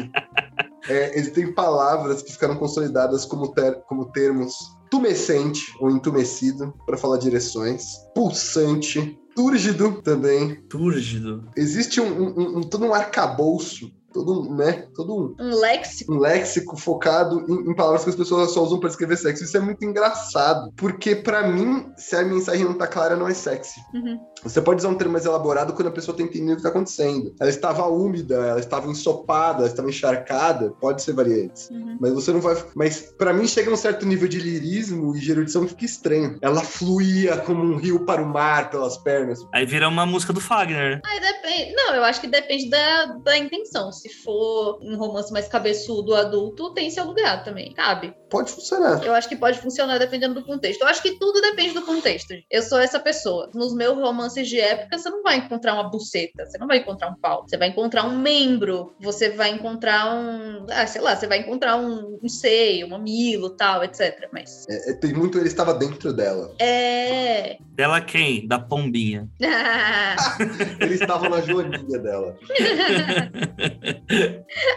Speaker 3: É, ele tem palavras que ficaram consolidadas como, ter- como termos tumescente ou entumecido, para falar direções, pulsante, túrgido também.
Speaker 1: Túrgido.
Speaker 3: Existe um, um- um- todo um arcabouço, todo um, né? Todo um,
Speaker 2: Um léxico.
Speaker 3: um léxico focado em, em palavras que as pessoas só usam para escrever sexo. Isso é muito engraçado, porque para mim, se a mensagem não tá clara, não é sexy.
Speaker 2: Uhum.
Speaker 3: Você pode usar um termo mais elaborado quando a pessoa tá entendendo o que tá acontecendo. Ela estava úmida, ela estava ensopada, ela estava encharcada, pode ser variantes.
Speaker 2: Uhum.
Speaker 3: Mas você não vai. Mas para mim chega um certo nível de lirismo e de erudição que fica estranho. Ela fluía como um rio para o mar pelas pernas.
Speaker 1: Aí vira uma música do Fagner, né?
Speaker 2: Aí depende. Não, eu acho que depende da, da intenção. Se for um romance mais cabeçudo, adulto, tem seu lugar também. Cabe.
Speaker 3: Pode funcionar.
Speaker 2: Eu acho que pode funcionar dependendo do contexto. Eu acho que tudo depende do contexto. Eu sou essa pessoa. Nos meus romances de época, você não vai encontrar uma buceta, você não vai encontrar um pau. Você vai encontrar um membro, você vai encontrar um. Ah, sei lá, você vai encontrar um, um seio, um mamilo, tal, etc. Mas.
Speaker 3: É, é, tem muito ele estava dentro dela.
Speaker 2: É.
Speaker 1: Dela quem? Da pombinha. [LAUGHS] [LAUGHS]
Speaker 3: ele estava na joaninha dela. [LAUGHS]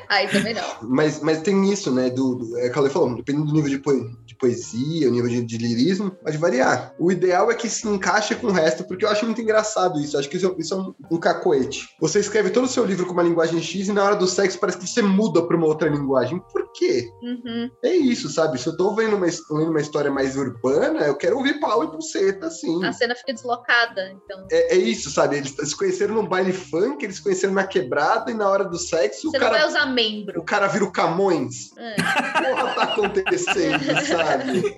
Speaker 2: Aí também não.
Speaker 3: Mas, mas tem isso, né? Do, do, é que ela falou, dependendo do nível de, de poesia, o nível de, de, lirismo, pode variar. O ideal é que se encaixe com o resto, porque eu acho muito engraçado isso. Acho que isso, é, isso é um, um cacoete. Você escreve todo o seu livro com uma linguagem X e na hora do sexo parece que você muda para uma outra linguagem. Por quê?
Speaker 2: Uhum.
Speaker 3: É isso, sabe? Se eu tô vendo uma, lendo uma história mais urbana, eu quero ouvir pau e pulseta, assim.
Speaker 2: A cena fica deslocada, então.
Speaker 3: É, é isso, sabe? Eles se conheceram num baile funk, eles se conheceram na quebrada e na hora do sexo.
Speaker 2: Você
Speaker 3: o cara,
Speaker 2: não vai usar membro.
Speaker 3: O cara vira o Camões. É. Porra, tá acontecendo, [LAUGHS] sabe?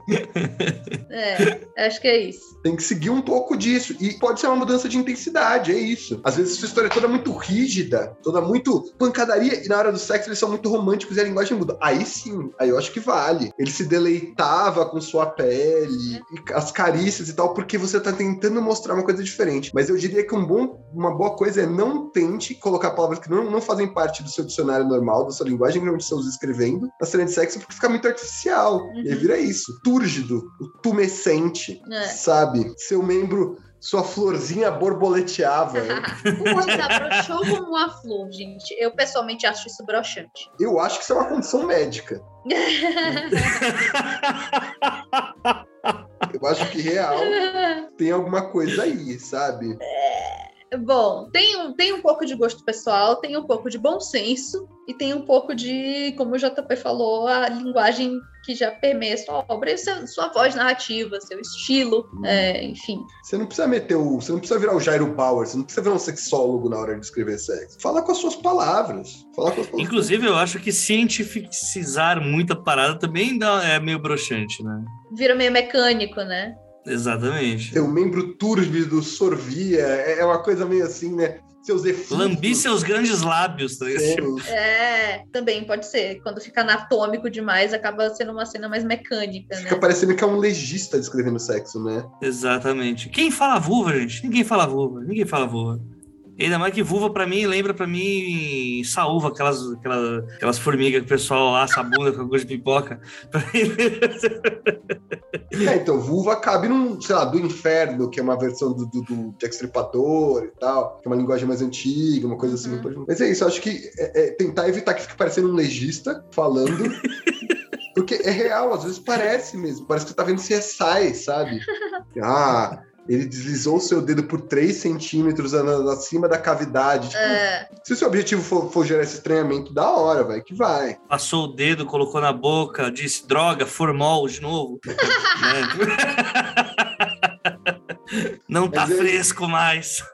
Speaker 2: É, acho que é isso.
Speaker 3: Tem que seguir um pouco disso. E pode ser uma mudança de intensidade, é isso. Às vezes sua história é toda muito rígida, toda muito pancadaria, e na hora do sexo eles são muito românticos e a linguagem muda. Aí sim, aí eu acho que vale. Ele se deleitava com sua pele, as carícias e tal, porque você tá tentando mostrar uma coisa diferente. Mas eu diria que um bom, uma boa coisa é não tente colocar palavras que não, não fazem parte do seu dicionário normal, da sua linguagem, que normalmente você usa escrevendo, na cena de sexo, porque fica muito artificial. Uhum. E aí vira isso. Túrgido, o tumescente, é. sabe? Seu membro sua florzinha borboleteava. [LAUGHS]
Speaker 2: Você abrochou como uma flor, gente. Eu pessoalmente acho isso broxante.
Speaker 3: Eu acho que isso é uma condição médica. [LAUGHS] Eu acho que real tem alguma coisa aí, sabe?
Speaker 2: É, bom, tem um, tem um pouco de gosto pessoal, tem um pouco de bom senso e tem um pouco de, como o JP falou, a linguagem que já permeia sua obra e sua, sua voz narrativa, seu estilo, hum. é, enfim.
Speaker 3: Você não precisa meter o. Você não precisa virar o Jairo Power, você não precisa virar um sexólogo na hora de escrever sexo. Fala com as suas palavras. Fala com as
Speaker 1: suas Inclusive, eu acho que cientificizar muita parada também dá, é meio broxante, né?
Speaker 2: Vira meio mecânico, né?
Speaker 1: Exatamente.
Speaker 3: Seu membro túrbido sorvia, é, é uma coisa meio assim, né? seus efeitos.
Speaker 1: Lambi seus grandes lábios. Tá
Speaker 2: é, também pode ser. Quando fica anatômico demais, acaba sendo uma cena mais mecânica,
Speaker 3: Fica
Speaker 2: né?
Speaker 3: parecendo que é um legista descrevendo sexo, né?
Speaker 1: Exatamente. Quem fala vulva, gente? Ninguém fala vulva. Ninguém fala vulva. Ainda mais que vulva, pra mim, lembra pra mim saúva, aquelas, aquelas, aquelas formigas que o pessoal assa a bunda com gosto de pipoca. [LAUGHS]
Speaker 3: é, então, vulva cabe num, sei lá, do inferno, que é uma versão do, do, do e tal, que é uma linguagem mais antiga, uma coisa assim. Uhum. Mas é isso, eu acho que é, é tentar evitar que fique parecendo um legista falando. [LAUGHS] Porque é real, às vezes parece mesmo. Parece que você tá vendo CSI, sabe? [LAUGHS] Ah, ele deslizou o seu dedo por 3 centímetros acima da cavidade. Tipo, é. Se o seu objetivo for, for, gerar esse estranhamento, da hora, vai que vai.
Speaker 1: Passou o dedo, colocou na boca, disse droga, formol de novo. [LAUGHS] [LAUGHS] Não tá Mas fresco mais.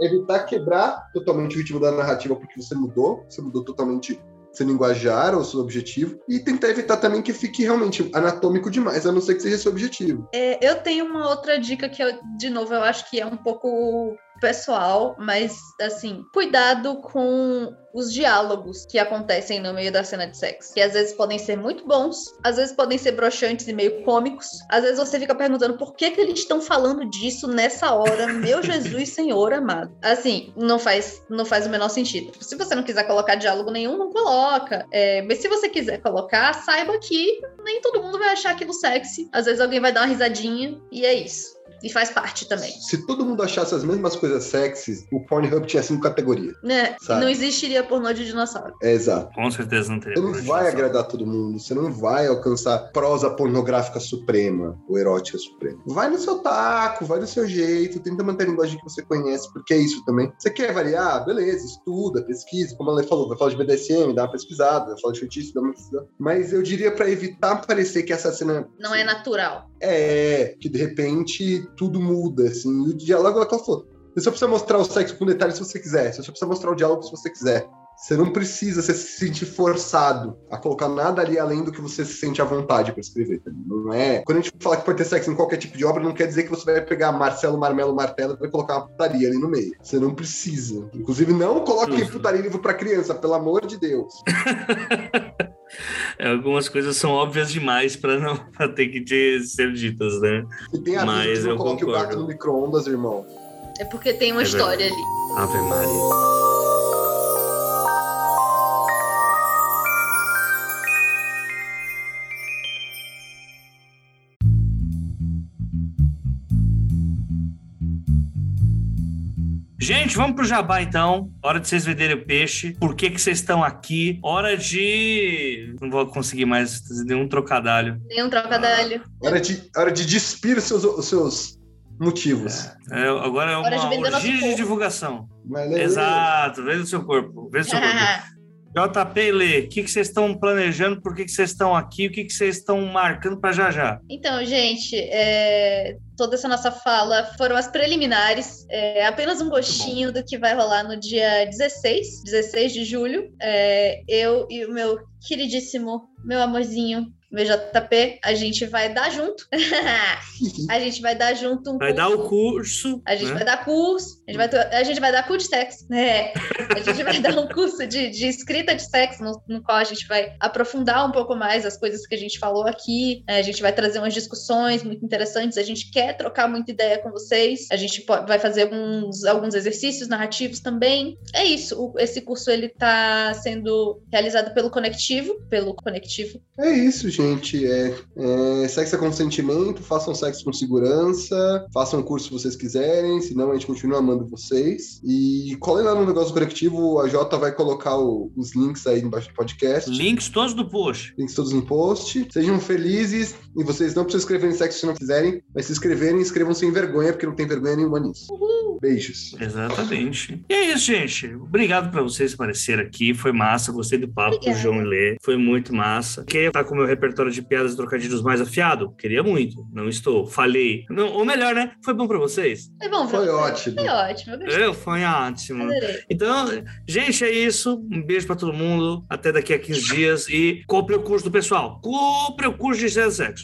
Speaker 3: Evitar quebrar totalmente o ritmo da narrativa porque você mudou, você mudou totalmente seu linguajar ou seu objetivo, e tentar evitar também que fique realmente anatômico demais, a não ser que seja seu objetivo.
Speaker 2: É, eu tenho uma outra dica que, eu, de novo, eu acho que é um pouco pessoal, mas assim, cuidado com os diálogos que acontecem no meio da cena de sexo, que às vezes podem ser muito bons, às vezes podem ser broxantes e meio cômicos, às vezes você fica perguntando por que que eles estão falando disso nessa hora, meu [LAUGHS] Jesus Senhor amado. Assim, não faz, não faz o menor sentido. Se você não quiser colocar diálogo nenhum, não coloca. É, mas se você quiser colocar, saiba que nem todo mundo vai achar aquilo sexy. Às vezes alguém vai dar uma risadinha e é isso. E faz parte também.
Speaker 3: Se todo mundo achasse as mesmas coisas sexys, o Pornhub tinha cinco categorias.
Speaker 2: Né? Não existiria pornô de dinossauro.
Speaker 3: É, exato.
Speaker 1: Com certeza não teria.
Speaker 3: Você não vai agradar todo mundo, você não vai alcançar prosa pornográfica suprema ou erótica suprema. Vai no seu taco, vai do seu jeito, tenta manter a linguagem que você conhece, porque é isso também. Você quer variar? Beleza, estuda, pesquisa, como a Lê falou, vai falar de BDSM, dá uma pesquisada, vai falar de fetiche, dá uma pesquisada. Mas eu diria para evitar parecer que essa cena...
Speaker 2: Não é natural.
Speaker 3: É, que de repente tudo muda, assim. O diálogo ela falou. Você só precisa mostrar o sexo com detalhes se você quiser. Você só precisa mostrar o diálogo se você quiser. Você não precisa se sentir forçado a colocar nada ali além do que você se sente à vontade para escrever. Não é. Quando a gente fala que pode ter sexo em qualquer tipo de obra, não quer dizer que você vai pegar Marcelo Marmelo Martelo e colocar uma putaria ali no meio. Você não precisa. Inclusive, não coloque
Speaker 1: Justo.
Speaker 3: putaria em livro para criança, pelo amor de Deus.
Speaker 1: É, [LAUGHS] Algumas coisas são óbvias demais para não [LAUGHS] pra ter que ser ditas, né?
Speaker 3: E tem a
Speaker 1: Mas
Speaker 3: que não coloque o
Speaker 1: concordo.
Speaker 3: gato no micro-ondas, irmão.
Speaker 2: É porque tem uma
Speaker 1: É
Speaker 2: história ali.
Speaker 1: Ave Maria. Gente, vamos pro jabá então. Hora de vocês venderem o peixe. Por que que vocês estão aqui? Hora de... Não vou conseguir mais fazer nenhum trocadalho.
Speaker 2: Nenhum trocadilho.
Speaker 3: Hora de, hora de despir os seus, os seus motivos.
Speaker 1: É, agora é uma
Speaker 2: Hora de
Speaker 1: orgia de divulgação.
Speaker 3: Mas, né,
Speaker 1: Exato, vende o seu corpo. Vende o seu [LAUGHS] corpo. JP e Lê, o que que vocês estão planejando? Por que que vocês estão aqui? O que que vocês estão marcando para já já?
Speaker 2: Então, gente, é, toda essa nossa fala foram as preliminares, é apenas um gostinho do que vai rolar no dia 16, 16 de julho. É, eu e o meu queridíssimo, meu amorzinho, meu JP, a gente vai dar junto. [LAUGHS] a gente vai dar junto um
Speaker 1: Vai dar
Speaker 2: curso.
Speaker 1: o curso.
Speaker 2: A gente
Speaker 1: né?
Speaker 2: vai dar curso, a gente vai, a gente vai dar curso de sexo, né? A gente vai dar um curso de, de escrita de sexo, no, no qual a gente vai aprofundar um pouco mais as coisas que a gente falou aqui. né? A gente vai trazer umas discussões muito interessantes. A gente quer trocar muita ideia com vocês. A gente po- vai fazer alguns, alguns exercícios narrativos também. É isso. o- esse curso ele está sendo realizado pelo Conectivo, pelo Conectivo.
Speaker 3: É isso, gente. É, é, sexo é consentimento, façam sexo com segurança, façam o curso se vocês quiserem, senão a gente continua amando vocês. E colhem lá no negócio coletivo, a Jota vai colocar o- os links aí embaixo do podcast.
Speaker 1: Links todos do post.
Speaker 3: Links todos no post. Sejam felizes e vocês não precisam escrever em sexo se não quiserem, mas se escreverem, escrevam sem vergonha, porque não tem vergonha nenhuma nisso. Beijos.
Speaker 1: Exatamente. E é isso, gente. Obrigado pra vocês aparecerem aqui. Foi massa. Gostei do papo
Speaker 2: Obrigada.
Speaker 1: João e Lê. Foi muito massa. Queria estar com o meu repertório de piadas e trocadilhos mais afiado? Queria muito. Não estou. Falei. Não, ou melhor, né? Foi bom pra vocês?
Speaker 2: Foi bom, pra
Speaker 3: Foi
Speaker 2: vocês?
Speaker 3: ótimo.
Speaker 2: Foi ótimo.
Speaker 1: Eu foi ótimo.
Speaker 2: Adorei.
Speaker 1: Então, gente, é isso. Um beijo pra todo mundo. Até daqui a 15 dias. E compre o curso do pessoal. Compre o curso de sexo.